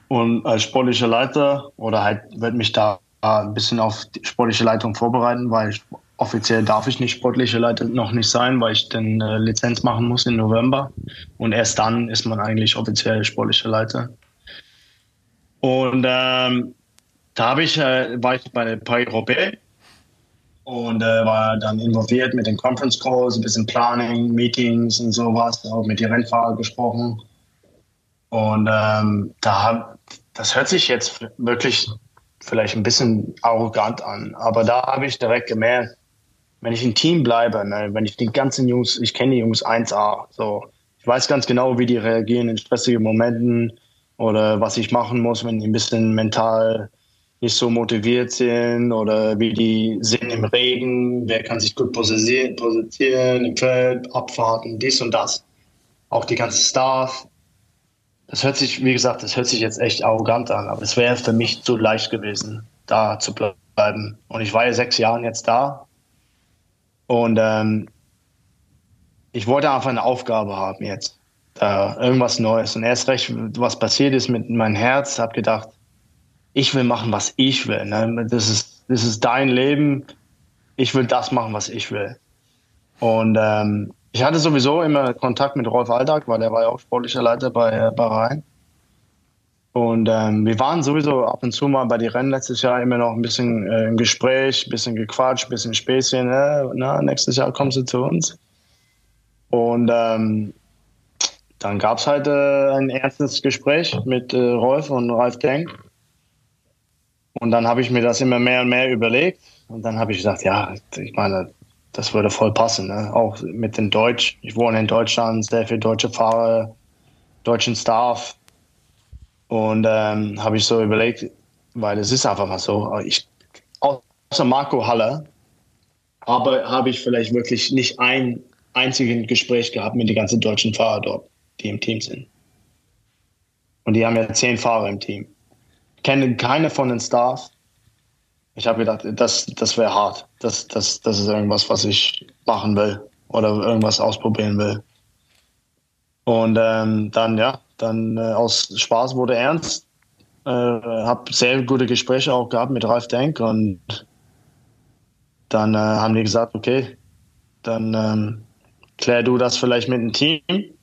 Und als sportlicher Leiter oder halt wird mich da ein bisschen auf die sportliche Leitung vorbereiten, weil ich, offiziell darf ich nicht sportliche Leiter noch nicht sein, weil ich den äh, Lizenz machen muss im November. Und erst dann ist man eigentlich offiziell sportlicher Leiter. Und ähm, da habe ich, äh, war ich bei Paris-Roubaix und äh, war dann involviert mit den Conference Calls, ein bisschen Planning, Meetings und sowas, auch mit den Rennfahrern gesprochen. Und ähm, da das hört sich jetzt wirklich vielleicht ein bisschen arrogant an, aber da habe ich direkt gemerkt, wenn ich im Team bleibe, ne, wenn ich die ganzen Jungs, ich kenne die Jungs 1A, so, ich weiß ganz genau, wie die reagieren in stressigen Momenten, oder was ich machen muss, wenn die ein bisschen mental nicht so motiviert sind oder wie die sind im Regen, wer kann sich gut positionieren, positionieren im Feld, Abfahrten, dies und das. Auch die ganze Staff. Das hört sich, wie gesagt, das hört sich jetzt echt arrogant an, aber es wäre für mich zu leicht gewesen, da zu bleiben. Und ich war ja sechs Jahre jetzt da und ähm, ich wollte einfach eine Aufgabe haben jetzt da irgendwas Neues. Und erst recht, was passiert ist mit meinem Herz, habe gedacht, ich will machen, was ich will. Ne? Das, ist, das ist dein Leben. Ich will das machen, was ich will. Und ähm, ich hatte sowieso immer Kontakt mit Rolf Alltag, weil er war ja auch sportlicher Leiter bei äh, Bahrain. Und ähm, wir waren sowieso ab und zu mal bei den Rennen letztes Jahr immer noch ein bisschen äh, im Gespräch, ein bisschen gequatscht, ein bisschen Späßchen. Ne? Na, nächstes Jahr kommst du zu uns. Und ähm, dann gab es halt äh, ein ernstes Gespräch mit äh, Rolf und Ralf Denk. Und dann habe ich mir das immer mehr und mehr überlegt. Und dann habe ich gesagt, ja, ich meine, das würde voll passen. Ne? Auch mit dem Deutsch. Ich wohne in Deutschland, sehr viele deutsche Fahrer, deutschen Staff. Und ähm, habe ich so überlegt, weil es ist einfach mal so. Ich, außer Marco Haller, aber habe ich vielleicht wirklich nicht ein einziges Gespräch gehabt mit den ganzen deutschen Fahrern dort die im Team sind. Und die haben ja zehn Fahrer im Team. Kennen keine von den Stars. Ich habe gedacht, das, das wäre hart. Das, das, das ist irgendwas, was ich machen will oder irgendwas ausprobieren will. Und ähm, dann, ja, dann äh, aus Spaß wurde ernst. Äh, habe sehr gute Gespräche auch gehabt mit Ralf Denk und dann äh, haben die gesagt, okay, dann ähm, klär du das vielleicht mit dem Team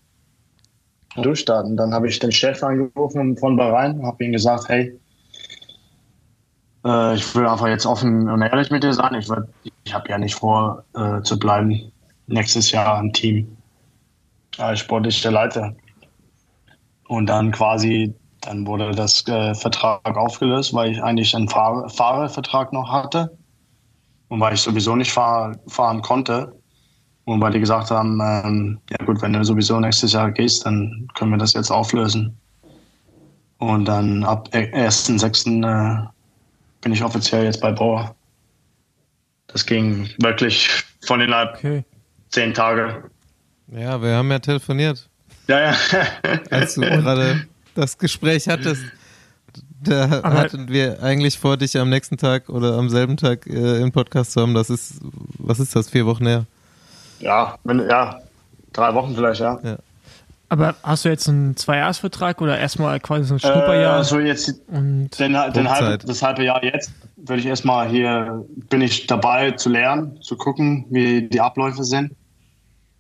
durchstarten. Dann habe ich den Chef angerufen von Bahrain, habe ihm gesagt, hey, äh, ich will einfach jetzt offen und ehrlich mit dir sein. Ich, ich habe ja nicht vor, äh, zu bleiben nächstes Jahr im Team als sportlicher Leiter. Und dann quasi, dann wurde das äh, Vertrag aufgelöst, weil ich eigentlich einen Fahr Fahrervertrag noch hatte und weil ich sowieso nicht fahr fahren konnte und weil die gesagt haben, ähm, ja gut, wenn du sowieso nächstes Jahr gehst, dann können wir das jetzt auflösen. Und dann ab 1.6. Äh, bin ich offiziell jetzt bei Bauer. Das ging wirklich von innerhalb okay. zehn Tage. Ja, wir haben ja telefoniert. Ja, ja. als du gerade das Gespräch hattest. Da Aber- hatten wir eigentlich vor, dich am nächsten Tag oder am selben Tag äh, im Podcast zu haben. Das ist, was ist das, vier Wochen her? Ja, wenn, ja, drei Wochen vielleicht, ja. Aber hast du jetzt einen Zweijahresvertrag oder erstmal quasi so ein Schnupperjahr? Äh, so jetzt und den, den halbe, das halbe Jahr jetzt würde ich erstmal hier, bin ich dabei zu lernen, zu gucken, wie die Abläufe sind.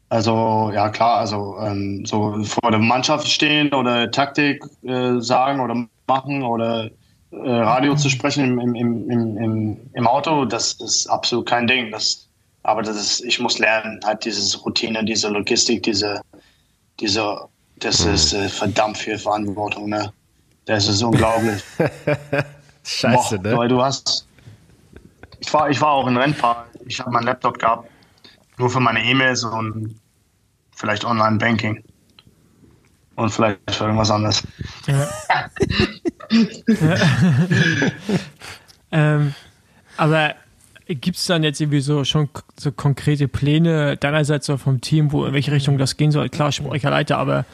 Also ja klar, also ähm, so vor der Mannschaft stehen oder Taktik äh, sagen oder machen oder äh, Radio zu sprechen im, im, im, im, im, im Auto, das ist absolut kein Ding. Das, aber das ist, ich muss lernen, halt diese Routine, diese Logistik, diese, diese, das ist äh, verdammt viel Verantwortung, ne? Das ist unglaublich. Scheiße, Boah, ne? Weil du hast. Ich war, ich war auch ein Rennfahrer. Ich habe meinen Laptop gehabt. Nur für meine E-Mails und vielleicht Online-Banking. Und vielleicht für irgendwas anderes. Ja. ähm, aber gibt es dann jetzt irgendwie so schon so konkrete Pläne deinerseits so vom Team, wo in welche Richtung das gehen soll? Klar, sportlicher Leiter, aber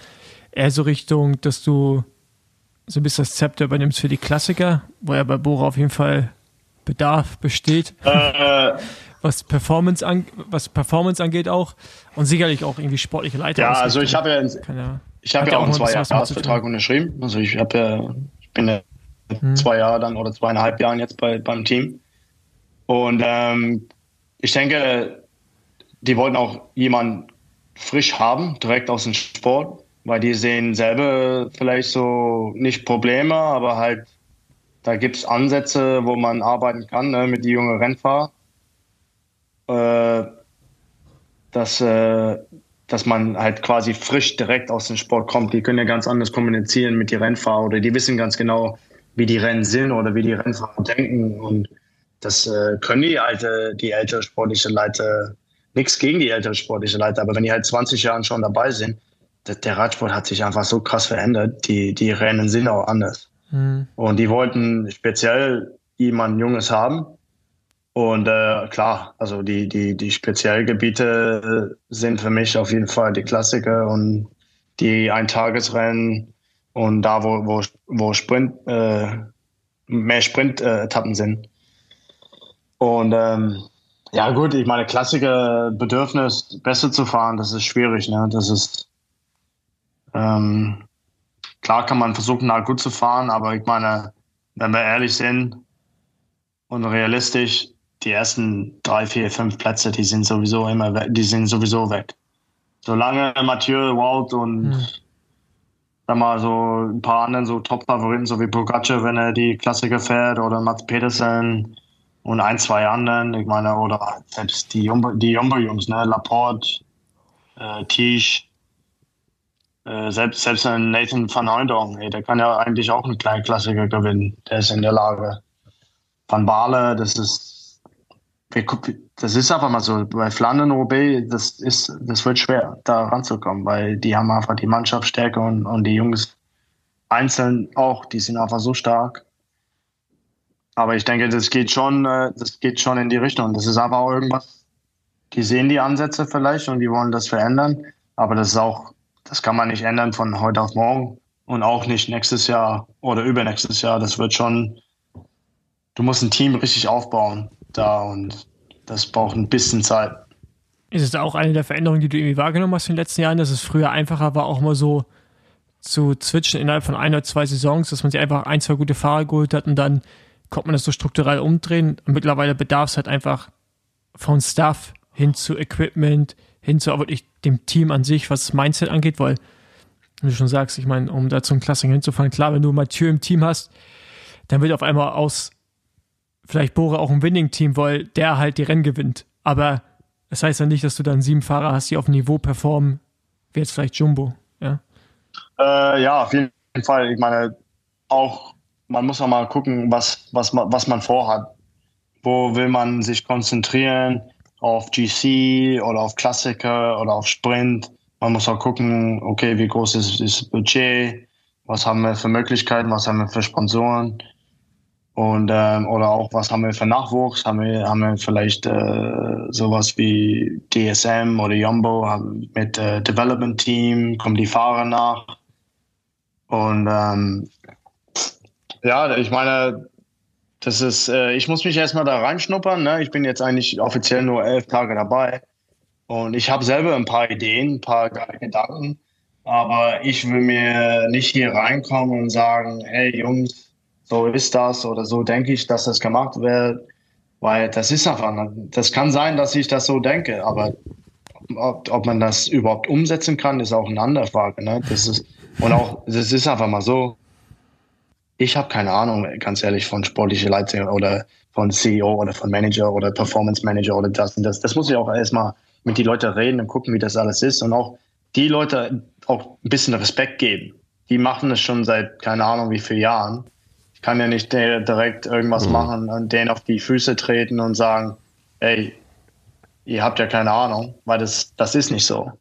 eher so Richtung, dass du so ein bisschen das Zepter übernimmst für die Klassiker, wo ja bei Bora auf jeden Fall Bedarf besteht, Äh, was Performance, an, was Performance angeht auch und sicherlich auch irgendwie sportliche Leiter. ja, also ich habe ja, ja ich habe ja auch einen Zwei-Jahres-Vertrag unterschrieben. Also ich habe ja, ich bin ja Hm. zwei Jahre dann oder zweieinhalb Jahren jetzt bei, beim Team. Und ähm, ich denke, die wollten auch jemanden frisch haben, direkt aus dem Sport, weil die sehen selber vielleicht so nicht Probleme, aber halt da gibt es Ansätze, wo man arbeiten kann ne, mit die jungen Rennfahrer. Äh, dass, äh, dass man halt quasi frisch direkt aus dem Sport kommt. Die können ja ganz anders kommunizieren mit den Rennfahrern oder die wissen ganz genau, wie die Rennen sind oder wie die Rennfahrer denken. Und das äh, können die alte, die ältere sportliche Leiter, nichts gegen die ältere sportliche Leiter, aber wenn die halt 20 Jahre schon dabei sind, der, der Radsport hat sich einfach so krass verändert. Die, die Rennen sind auch anders. Hm. Und die wollten speziell jemanden Junges haben. Und äh, klar, also die, die, die Spezialgebiete äh, sind für mich auf jeden Fall die Klassiker und die Eintagesrennen und da, wo, wo, wo Sprint, äh, mehr Sprint-Etappen sind. Und ähm, ja gut, ich meine, Klassiker Bedürfnis, besser zu fahren, das ist schwierig. Ne? Das ist ähm, klar kann man versuchen, da gut zu fahren, aber ich meine, wenn wir ehrlich sind und realistisch, die ersten drei, vier, fünf Plätze, die sind sowieso immer weg, die sind sowieso weg. Solange Mathieu, Wout und Hm. sag mal so ein paar anderen so Top-Favoriten, so wie Pogacar, wenn er die Klassiker fährt, oder Mats Pedersen und ein, zwei anderen, ich meine, oder selbst die Jumbo, die Jumbo-Jungs, ne, Laporte, äh, Tisch, äh, selbst, selbst ein Nathan van Hooydonk, ey, der kann ja eigentlich auch einen kleinen Klassiker gewinnen. Der ist in der Lage. Van Baale, das ist, das ist einfach mal so. Bei Flandern Roubaix, das ist, das wird schwer, da ranzukommen, weil die haben einfach die Mannschaftsstärke und, und die Jungs einzeln auch, die sind einfach so stark. Aber ich denke, das geht schon, äh, das geht schon in die Richtung. Das ist aber auch irgendwas, die sehen die Ansätze vielleicht und die wollen das verändern. Aber das ist auch, das kann man nicht ändern von heute auf morgen und auch nicht nächstes Jahr oder übernächstes Jahr. Das wird schon, du musst ein Team richtig aufbauen da und das braucht ein bisschen Zeit. Ist es auch eine der Veränderungen, die du irgendwie wahrgenommen hast in den letzten Jahren, dass es früher einfacher war, auch mal so zu switchen innerhalb von ein oder zwei Saisons, dass man sich einfach ein, zwei gute Fahrer geholt hat und dann konnte man das so strukturell umdrehen. Und mittlerweile bedarf es halt einfach von Stuff hin zu Equipment, hin zu wirklich dem Team an sich, was das Mindset angeht, weil, wie du schon sagst, ich meine, um da zum Klassiker hinzufahren, klar, wenn du Mathieu im Team hast, dann wird auf einmal aus vielleicht Bora auch ein Winning-Team, weil der halt die Rennen gewinnt. Aber das heißt ja nicht, dass du dann sieben Fahrer hast, die auf Niveau performen, wie jetzt vielleicht Jumbo. Ja, Äh, ja, auf jeden Fall. Ich meine, auch man muss auch mal gucken, was, was, man- was man vorhat. Wo will man sich konzentrieren? Auf GC oder auf Klassiker oder auf Sprint? Man muss auch gucken, okay, wie groß ist das Budget? Was haben wir für Möglichkeiten? Was haben wir für Sponsoren? Und ähm, oder auch, was haben wir für Nachwuchs? Haben wir, haben wir vielleicht äh, sowas wie DSM oder Jumbo mit äh, Development Team, kommen die Fahrer nach. Und ähm, ja, ich meine, das ist, äh, ich muss mich erstmal da reinschnuppern. Ne? Ich bin jetzt eigentlich offiziell nur elf Tage dabei. Und ich habe selber ein paar Ideen, ein paar Gedanken. Aber ich will mir nicht hier reinkommen und sagen, hey Jungs, so ist das oder so denke ich, dass das gemacht wird. Weil das ist einfach, das kann sein, dass ich das so denke, aber ob, ob man das überhaupt umsetzen kann, ist auch eine andere Frage. Ne? Das ist, und auch, das ist einfach mal so, ich habe keine Ahnung, ganz ehrlich, von sportlicher Leitung oder von CEO oder von Manager oder Performance Manager oder das und das. Das muss ich auch erstmal mit den Leuten reden und gucken, wie das alles ist und auch die Leute auch ein bisschen Respekt geben. Die machen es schon seit keine Ahnung wie vielen Jahren. Ich kann ja nicht direkt irgendwas mhm. machen und denen auf die Füße treten und sagen, ey, ihr habt ja keine Ahnung, weil das, das ist nicht so.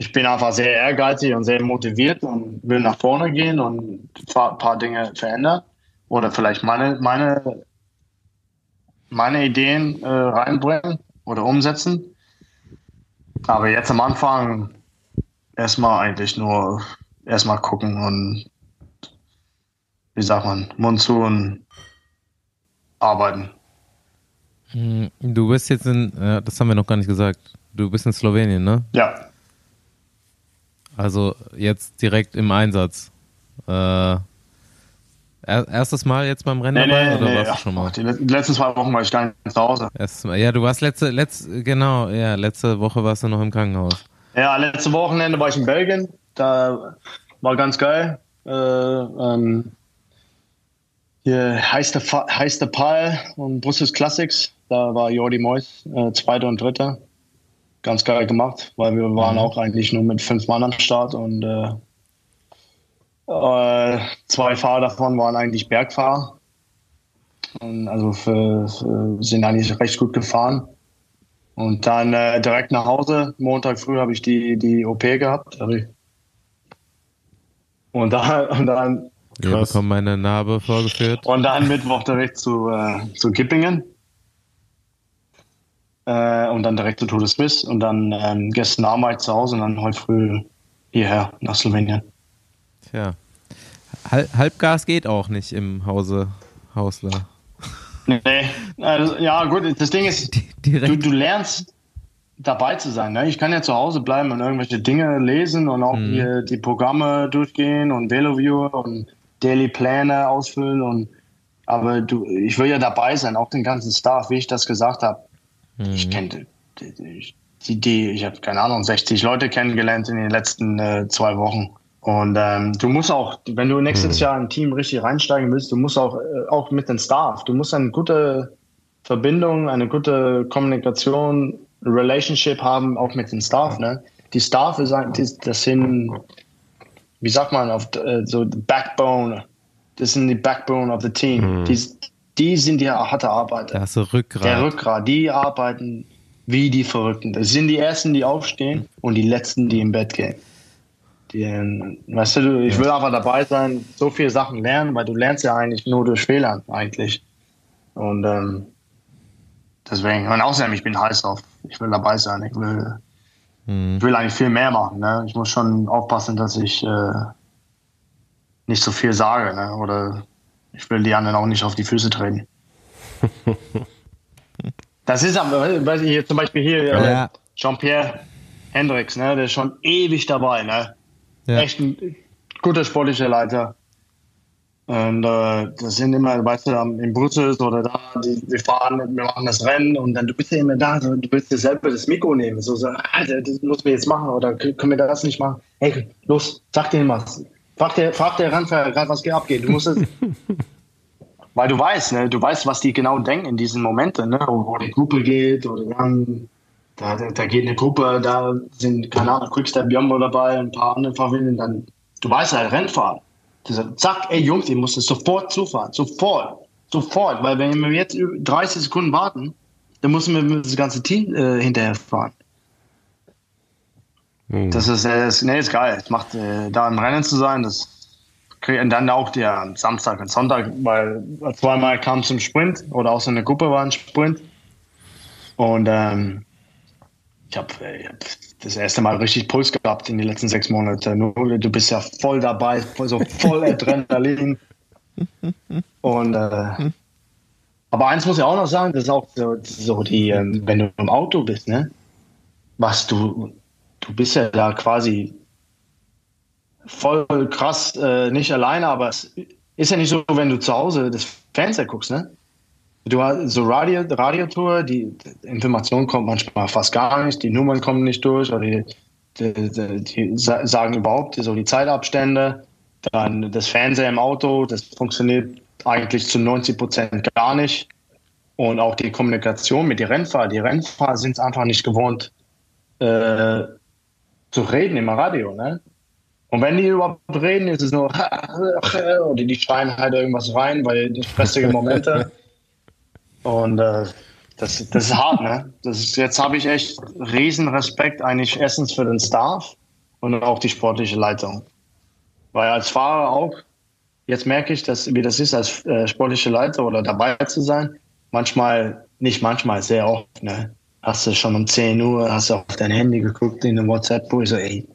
Ich bin einfach sehr ehrgeizig und sehr motiviert und will nach vorne gehen und ein paar Dinge verändern oder vielleicht meine, meine, meine Ideen äh, reinbringen oder umsetzen. Aber jetzt am Anfang erstmal eigentlich nur erstmal gucken und wie sagt man, Mund zu und arbeiten. Hm, du bist jetzt in, das haben wir noch gar nicht gesagt, du bist in Slowenien, ne? Ja. Also jetzt direkt im Einsatz. Äh, erstes Mal jetzt beim Rennen nee, dabei nee, oder nee, warst du schon mal? Die letzten zwei Wochen war ich gar nicht zu Hause. Mal. Ja, du warst letzte, letzte, genau, ja, letzte Woche warst du noch im Krankenhaus. Ja, letzte Wochenende war ich in Belgien. Da war ganz geil. Äh, ähm, hier heißt der, heißt der Pal und Brussels Classics. Da war Jordi Mois, äh, Zweiter und Dritter. Ganz geil gemacht, weil wir waren mhm. auch eigentlich nur mit fünf Mann am Start und äh, äh, zwei Fahrer davon waren eigentlich Bergfahrer. Und also für, für, sind eigentlich recht gut gefahren. Und dann äh, direkt nach Hause, Montag früh habe ich die, die OP gehabt. Und dann, und dann ja, bekommen meine Narbe vorgeführt. Und dann Mittwoch direkt zu, äh, zu Kippingen. Äh, und dann direkt zu Todesmiss. Und dann ähm, gestern Abend zu Hause und dann heute früh hierher nach Slowenien. Tja. Halbgas geht auch nicht im Hause Hausler. Nee, also, ja gut, das Ding ist, du, du, lernst dabei zu sein. Ne? Ich kann ja zu Hause bleiben und irgendwelche Dinge lesen und auch mhm. die, die Programme durchgehen und VeloViewer und Daily Pläne ausfüllen und aber du, ich will ja dabei sein, auch den ganzen Staff, wie ich das gesagt habe. Mhm. Ich kenne die, die, ich habe keine Ahnung, 60 Leute kennengelernt in den letzten äh, zwei Wochen. Und ähm, du musst auch, wenn du nächstes mhm. Jahr ein Team richtig reinsteigen willst, du musst auch, äh, auch mit dem Staff, du musst eine gute Verbindung, eine gute Kommunikation, Relationship haben, auch mit dem Staff. Ne? Die Staff ist, das sind, wie sagt man, auf äh, so Backbone. Das sind die Backbone of the Team. Mhm. Die, die sind die harte Arbeiter. Das Rückgrat. Der Rückgrat. Die arbeiten wie die Verrückten. Das sind die Ersten, die aufstehen und die Letzten, die im Bett gehen. Die, weißt du, ich will einfach dabei sein, so viele Sachen lernen, weil du lernst ja eigentlich nur durch Fehlern eigentlich. Und ähm, deswegen, und außerdem, ich bin heiß auf, ich will dabei sein, ich will, hm. ich will eigentlich viel mehr machen. Ne? Ich muss schon aufpassen, dass ich äh, nicht so viel sage, ne? oder ich will die anderen auch nicht auf die Füße treten. das ist aber, weiß ich, zum Beispiel hier, ja. äh, Jean-Pierre Hendricks, ne? der ist schon ewig dabei, ne? Ja. Echt ein guter sportlicher Leiter. Und äh, das sind immer, weißt du, in Brüssel oder da, die, wir fahren, wir machen das Rennen und dann du bist ja immer da, so, du willst dir selber das Mikro nehmen, so, so Alter, das müssen wir jetzt machen oder können wir das nicht machen? Hey, los, sag dir was. Frag der, frag der Randfahrer gerade, was hier abgeht. Du musst es, weil du weißt, ne, du weißt, was die genau denken in diesen Momenten, ne, wo, die Gruppe geht oder dann da, da, geht eine Gruppe, da sind, keine Ahnung, Quickstep Jumbo dabei, ein paar andere Favoriten, dann, du weißt halt, Rennfahren. Zack, ey Jungs, ihr müsst sofort zufahren, sofort, sofort, weil wenn wir jetzt 30 Sekunden warten, dann müssen wir das ganze Team äh, hinterher fahren. Mhm. Das ist, äh, das, nee, ist geil. Es macht, äh, da im Rennen zu sein, das und dann auch der Samstag und Sonntag, weil zweimal kam zum Sprint oder auch so eine Gruppe war ein Sprint. Und ähm, ich habe hab das erste Mal richtig Puls gehabt in den letzten sechs Monaten. Du bist ja voll dabei, so voll Adrenalin. Und äh, aber eins muss ich auch noch sagen, das ist auch so, so die, ähm, wenn du im Auto bist, ne? Was du, du bist ja da quasi voll krass, äh, nicht alleine, aber es ist ja nicht so, wenn du zu Hause das Fernseher guckst, ne? Du hast so Radio, Radiotour, die, Information kommt manchmal fast gar nicht, die Nummern kommen nicht durch oder die, die, die, die sagen überhaupt so die Zeitabstände. Dann das Fernseher im Auto, das funktioniert eigentlich zu 90 Prozent gar nicht. Und auch die Kommunikation mit den Rennfahrern. Die Rennfahrer sind es einfach nicht gewohnt, äh, zu reden im Radio. Ne? Und wenn die überhaupt reden, ist es nur, oder die schreien halt irgendwas rein, weil die stressige Momente. Und äh, das, das ist hart, ne? Das ist, jetzt habe ich echt riesen Respekt eigentlich erstens für den Staff und auch die sportliche Leitung. Weil als Fahrer auch, jetzt merke ich, dass, wie das ist, als äh, sportliche Leiter oder dabei zu sein. Manchmal, nicht manchmal, sehr oft, ne? Hast du schon um 10 Uhr, hast du auf dein Handy geguckt in der WhatsApp, wo ich so, ey,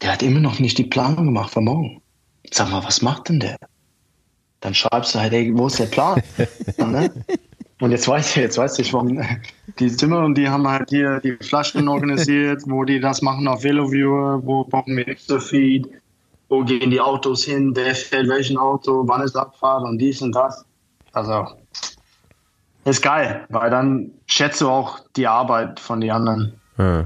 der hat immer noch nicht die Planung gemacht für morgen. Sag mal, was macht denn der? Dann schreibst du halt, ey, wo ist der Plan? ne? Und jetzt weiß ich, jetzt weiß ich, warum die Zimmer und die haben halt hier die Flaschen organisiert, wo die das machen auf VeloViewer, wo brauchen wir extra Feed, wo gehen die Autos hin, wer fährt welchen Auto, wann ist Abfahrt und dies und das. Also, ist geil, weil dann schätzt du auch die Arbeit von den anderen. Ah.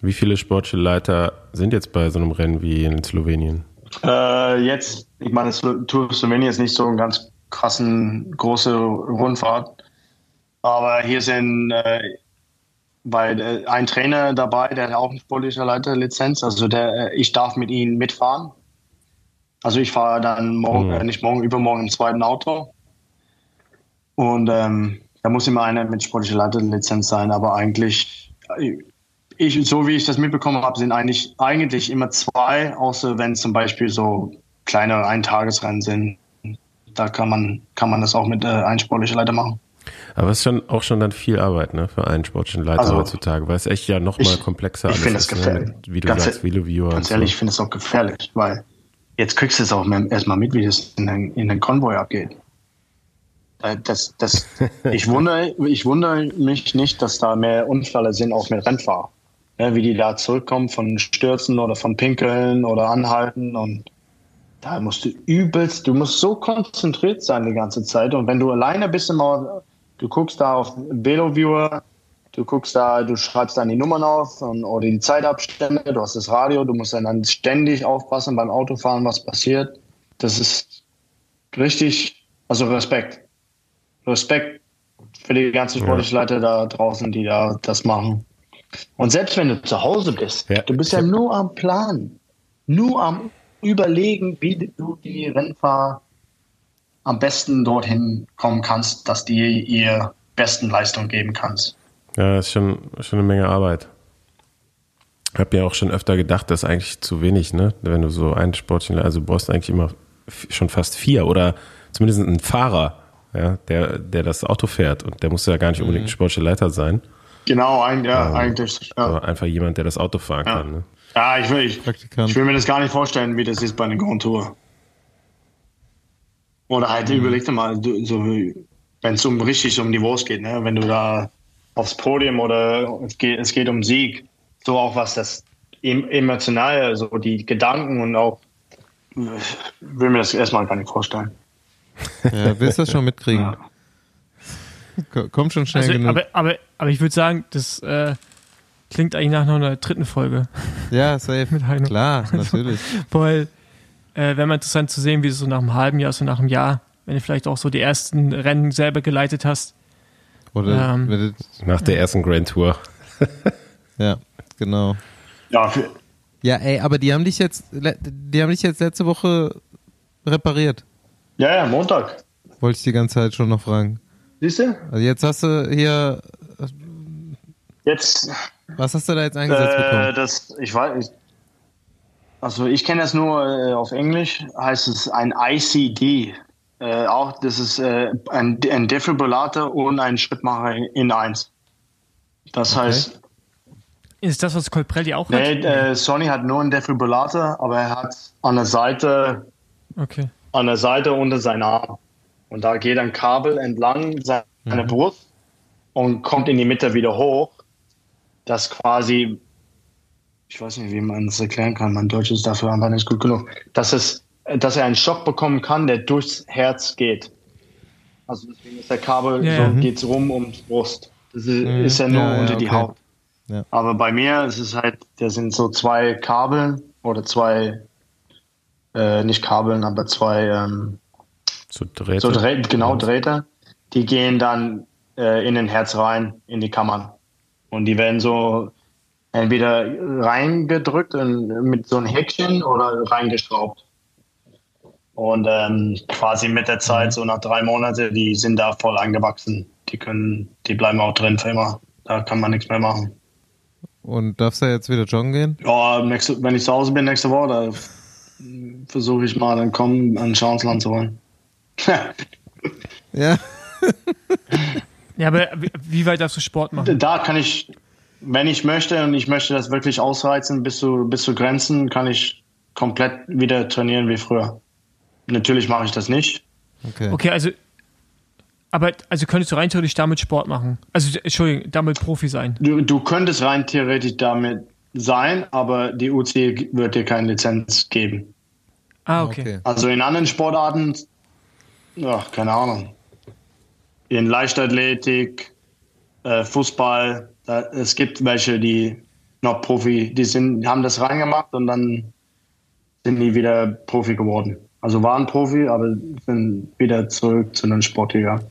Wie viele sportliche Leiter sind jetzt bei so einem Rennen wie in Slowenien? Äh, jetzt, ich meine, Tour Slowenien ist nicht so ein ganz krassen, große Rundfahrt. Aber hier sind äh, bei, äh, ein Trainer dabei, der hat auch eine sportliche Leiterlizenz. Also der, äh, ich darf mit ihm mitfahren. Also ich fahre dann morgen, mhm. nicht morgen, übermorgen im zweiten Auto. Und ähm, da muss immer einer mit sportlicher Leiterlizenz sein. Aber eigentlich, ich, so wie ich das mitbekommen habe, sind eigentlich, eigentlich immer zwei, außer wenn zum Beispiel so kleinere Eintagesrennen sind. Da kann man, kann man das auch mit äh, ein sportlicher Leiter machen. Aber es ist schon auch schon dann viel Arbeit, ne, für einen sportlichen Leiter also, heutzutage, weil es echt ja noch mal komplexer ich, ich alles ist. Ich finde es gefährlich. wie du ganz sagst, Viewer Ganz ehrlich, so. ich finde es auch gefährlich, weil jetzt kriegst du es auch erstmal mit, wie das in den, in den Konvoi abgeht. Äh, das, das, ich, wundere, ich wundere mich nicht, dass da mehr Unfälle sind, auch mit Rennfahrern. Ja, wie die da zurückkommen von Stürzen oder von Pinkeln oder Anhalten und da musst du übelst, du musst so konzentriert sein die ganze Zeit und wenn du alleine bist immer Du guckst da auf VeloViewer, du guckst da, du schreibst dann die Nummern auf und, oder die Zeitabstände, du hast das Radio, du musst dann ständig aufpassen beim Autofahren, was passiert. Das ist richtig, also Respekt. Respekt für die ganzen sportlichen Leute da draußen, die da das machen. Und selbst wenn du zu Hause bist, ja. du bist ja nur am Plan, nur am Überlegen, wie du die Rennfahrer am besten dorthin kommen kannst, dass die ihr besten Leistung geben kannst. Ja, das ist schon, schon eine Menge Arbeit. Ich habe mir auch schon öfter gedacht, das ist eigentlich zu wenig, ne? Wenn du so einen Sportler, also du brauchst eigentlich immer schon fast vier oder zumindest einen Fahrer, ja, der, der das Auto fährt und der muss ja gar nicht unbedingt mhm. sportlicher Leiter sein. Genau, ein, ja, ähm, eigentlich. Ja. Aber einfach jemand, der das Auto fahren ja. kann. Ne? Ja, ich will, ich, ich will mir das gar nicht vorstellen, wie das ist bei einer Grand Tour. Oder halt mhm. überleg dir mal, so, wenn es um richtig um Niveaus geht, ne? wenn du da aufs Podium oder es geht, es geht um Sieg, so auch was das emotionale, so die Gedanken und auch will mir das erstmal gar nicht vorstellen. Ja, willst du das schon mitkriegen? Ja. Kommt schon schnell also, genug. Aber, aber, aber ich würde sagen, das äh, klingt eigentlich nach noch einer dritten Folge. Ja, safe. Mit Heino. Klar, natürlich. Weil äh, wäre mal interessant zu sehen, wie es so nach einem halben Jahr, so nach einem Jahr, wenn du vielleicht auch so die ersten Rennen selber geleitet hast. Oder ähm, nach der ersten Grand Tour. ja, genau. Ja, ja, ey, aber die haben dich jetzt, die haben dich jetzt letzte Woche repariert. Ja, ja, Montag. Wollte ich die ganze Zeit schon noch fragen. Siehst du? Also jetzt hast du hier. Jetzt. Was hast du da jetzt eingesetzt äh, bekommen? Das, ich weiß, Also ich kenne das nur äh, auf Englisch, heißt es ein ICD. Äh, auch das ist äh, ein, ein Defibrillator und ein Schrittmacher in eins. Das Okay. heißt, Ist das, was Colprelli auch hat? nee, äh, Sony hat nur einen Defibrillator, aber er hat an der Seite, Okay. An der Seite unter seinen Arm. Und da geht ein Kabel entlang seiner Brust und kommt in die Mitte wieder hoch. Das quasi, ich weiß nicht, wie man es erklären kann, mein Deutsch ist dafür einfach nicht gut genug, dass, es, dass er einen Schock bekommen kann, der durchs Herz geht. Also deswegen ist der Kabel, Ja, so ja. geht's rum ums Brust. Das ist, ist ja nur Ja, ja, unter die okay. Haut. Ja. Aber bei mir ist es halt, da sind so zwei Kabel oder zwei, äh, nicht Kabeln, aber zwei ähm, So Drähte. so Dreh, genau Drähte, die gehen dann äh, in den Herz rein, in die Kammern. Und die werden so entweder reingedrückt und mit so einem Häkchen oder reingeschraubt. Und ähm, quasi mit der Zeit, so nach drei Monaten, die sind da voll angewachsen. Die können, die bleiben auch drin für immer. Da kann man nichts mehr machen. Und darfst du jetzt wieder joggen gehen? Ja, nächste, wenn ich zu Hause bin nächste Woche, versuche ich mal dann kommen, einen Schauensland zu holen. Ja. Ja, aber wie- wie weit darfst du Sport machen? Da kann ich, wenn ich möchte und ich möchte das wirklich ausreizen bis zu, bis zu Grenzen, kann ich komplett wieder trainieren wie früher. Natürlich mache ich das nicht. Okay. Okay, also. Aber also könntest du rein theoretisch damit Sport machen? Also, Entschuldigung, damit Profi sein. Du, du könntest rein theoretisch damit sein, aber die UC wird dir keine Lizenz geben. Ah, okay. Also in anderen Sportarten, ja, keine Ahnung. In Leichtathletik, äh, Fußball, da, es gibt welche, die noch Profi, die sind, haben das reingemacht und dann sind die wieder Profi geworden. Also waren Profi, aber sind wieder zurück zu einem Sport gegangen.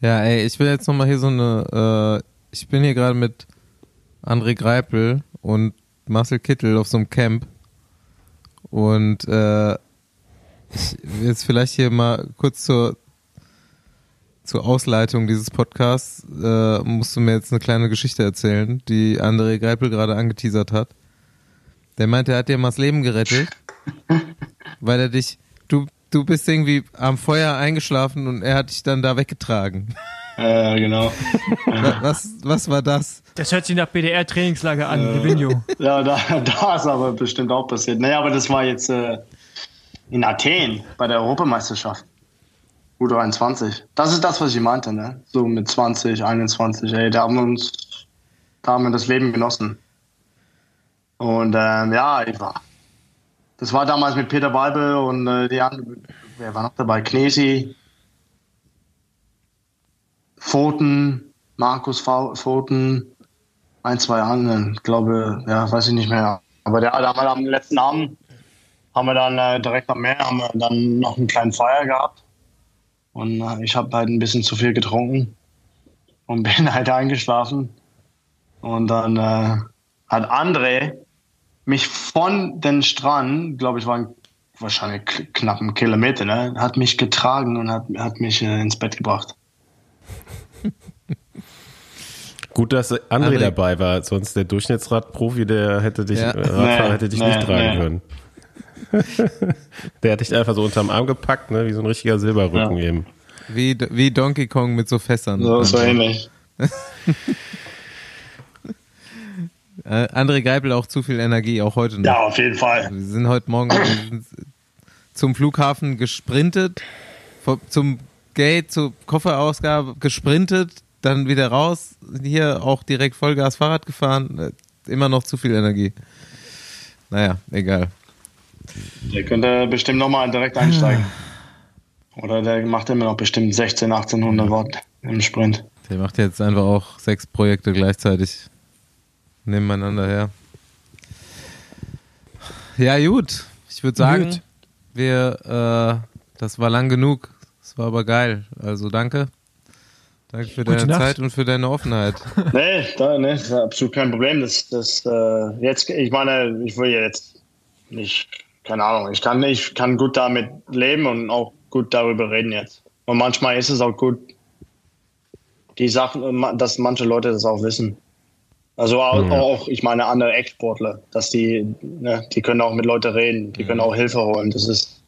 Ja, ey, ich will jetzt nochmal hier so eine, äh, ich bin hier gerade mit André Greipel und Marcel Kittel auf so einem Camp und äh, ich will jetzt vielleicht hier mal kurz zur zur Ausleitung dieses Podcasts äh, musst du mir jetzt eine kleine Geschichte erzählen, die André Greipel gerade angeteasert hat. Der meinte, er hat dir mal das Leben gerettet, weil er dich, du, du bist irgendwie am Feuer eingeschlafen und er hat dich dann da weggetragen. Äh, genau. Wa- Was, was war das? Das hört sich nach BDR-Trainingslager an, Livigno. Ja, da, da ist aber bestimmt auch passiert. Naja, aber das war jetzt äh, in Athen bei der Europameisterschaft. U23. Das ist das, was ich meinte, ne? So mit 20, 21, ey, da haben wir uns, da haben wir das Leben genossen. Und ähm, ja, ich war. Das war damals mit Peter Weibel und äh, die anderen, wer war noch dabei? Knesi, Pfoten, Markus Pfoten, ein, zwei anderen, ich glaube, ja, weiß ich nicht mehr. Aber der, da haben wir am letzten Abend, haben wir dann äh, direkt am Meer, haben wir dann noch einen kleinen Feier gehabt. Und äh, ich habe halt ein bisschen zu viel getrunken und bin halt eingeschlafen. Und dann äh, hat André mich von den Strand, glaube ich, waren wahrscheinlich knapp einen Kilometer, ne, hat mich getragen und hat, hat mich äh, ins Bett gebracht. Gut, dass André, André- dabei war, sonst der Durchschnittsradprofi, der hätte dich, Ja. äh, Radfahrer Nee, hätte dich nee, nicht tragen nee. können. der hat dich einfach so unterm Arm gepackt, ne, wie so ein richtiger Silberrücken Ja. eben. Wie, wie Donkey Kong mit so Fässern. So, so ähnlich. Äh, André Greipel auch zu viel Energie, auch heute noch. Ja, auf jeden Fall. Wir sind heute Morgen sind zum Flughafen gesprintet, vom- zum Gate, zur Kofferausgabe gesprintet, dann wieder raus, hier auch direkt Vollgas Fahrrad gefahren, äh, immer noch zu viel Energie. Naja, egal. Der könnte bestimmt nochmal direkt einsteigen. Oder der macht immer noch bestimmt 16, 1800 Watt im Sprint. Der macht jetzt einfach auch sechs Projekte gleichzeitig nebeneinander her. Ja, gut. Ich würde sagen, Gut. wir, äh, das war lang genug. Es war aber geil. Also danke. Danke für Gute deine Nacht. Zeit und für deine Offenheit. Nee, da, nee, das ist absolut kein Problem. Das, das, äh, jetzt, ich meine, ich will ja jetzt nicht, keine Ahnung, ich kann, ich kann gut damit leben und auch gut darüber reden jetzt. Und manchmal ist es auch gut, die Sachen, dass manche Leute das auch wissen. Also auch, Ja. auch ich meine, andere Ex-Sportler, dass die, ne, die können auch mit Leuten reden, die können auch Hilfe holen. Das ist,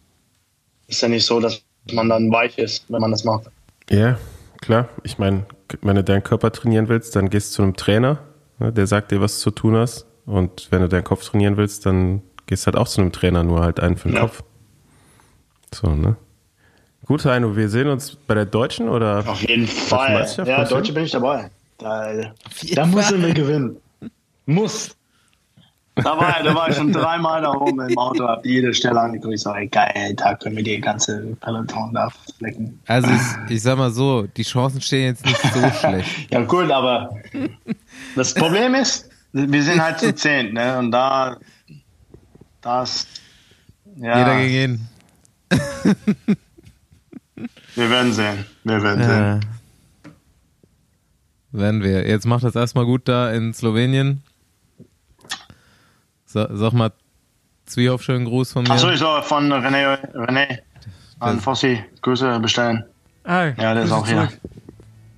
ist ja nicht so, dass man dann weich ist, wenn man das macht. Ja, klar. Ich meine, wenn du deinen Körper trainieren willst, dann gehst du zu einem Trainer, ne, der sagt dir, was du zu tun hast. Und wenn du deinen Kopf trainieren willst, dann gehst halt auch zu einem Trainer, nur halt einen für den Ja. Kopf. So, ne? Gut, Heino, wir sehen uns bei der Deutschen oder? Auf jeden Fall. Ja, du Deutsche bin ich dabei. Da, da muss er gewinnen. Muss. Da war, da war ich schon dreimal da oben im Auto, hab jede Stelle angeguckt. Ich sage, ey, geil, da können wir die ganze Peloton da flecken. Also ich, ich sag mal so, die Chancen stehen jetzt nicht so schlecht. Ja, gut, aber das Problem ist, wir sind halt zu zehn, ne? Und da, das, ja, Jeder gegen jeden. wir werden sehen. Wir werden Ja. sehen. Werden wir. Jetzt macht das erstmal gut da in Slowenien. Sa sag mal Zwiehoff schönen Gruß von mir. Achso, ich soll von René, René an Fossi Grüße bestellen. Ah, Ja, der ist Grüße auch hier. zurück.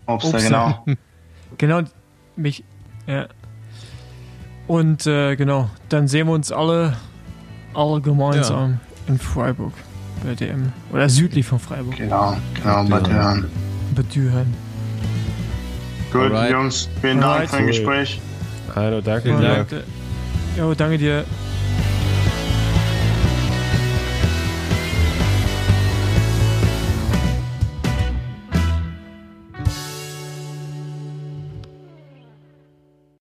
Obst, Obst, genau. Genau, mich, ja. Und äh, genau, dann sehen wir uns alle, alle gemeinsam in Freiburg bei der DM. Oder südlich von Freiburg, Genau, genau, bei Düren. bei Düren. Gut. Jungs, vielen Dank Alright. für das Cool. Gespräch. Heino, danke Vielen dir. Dank. Jo, danke dir.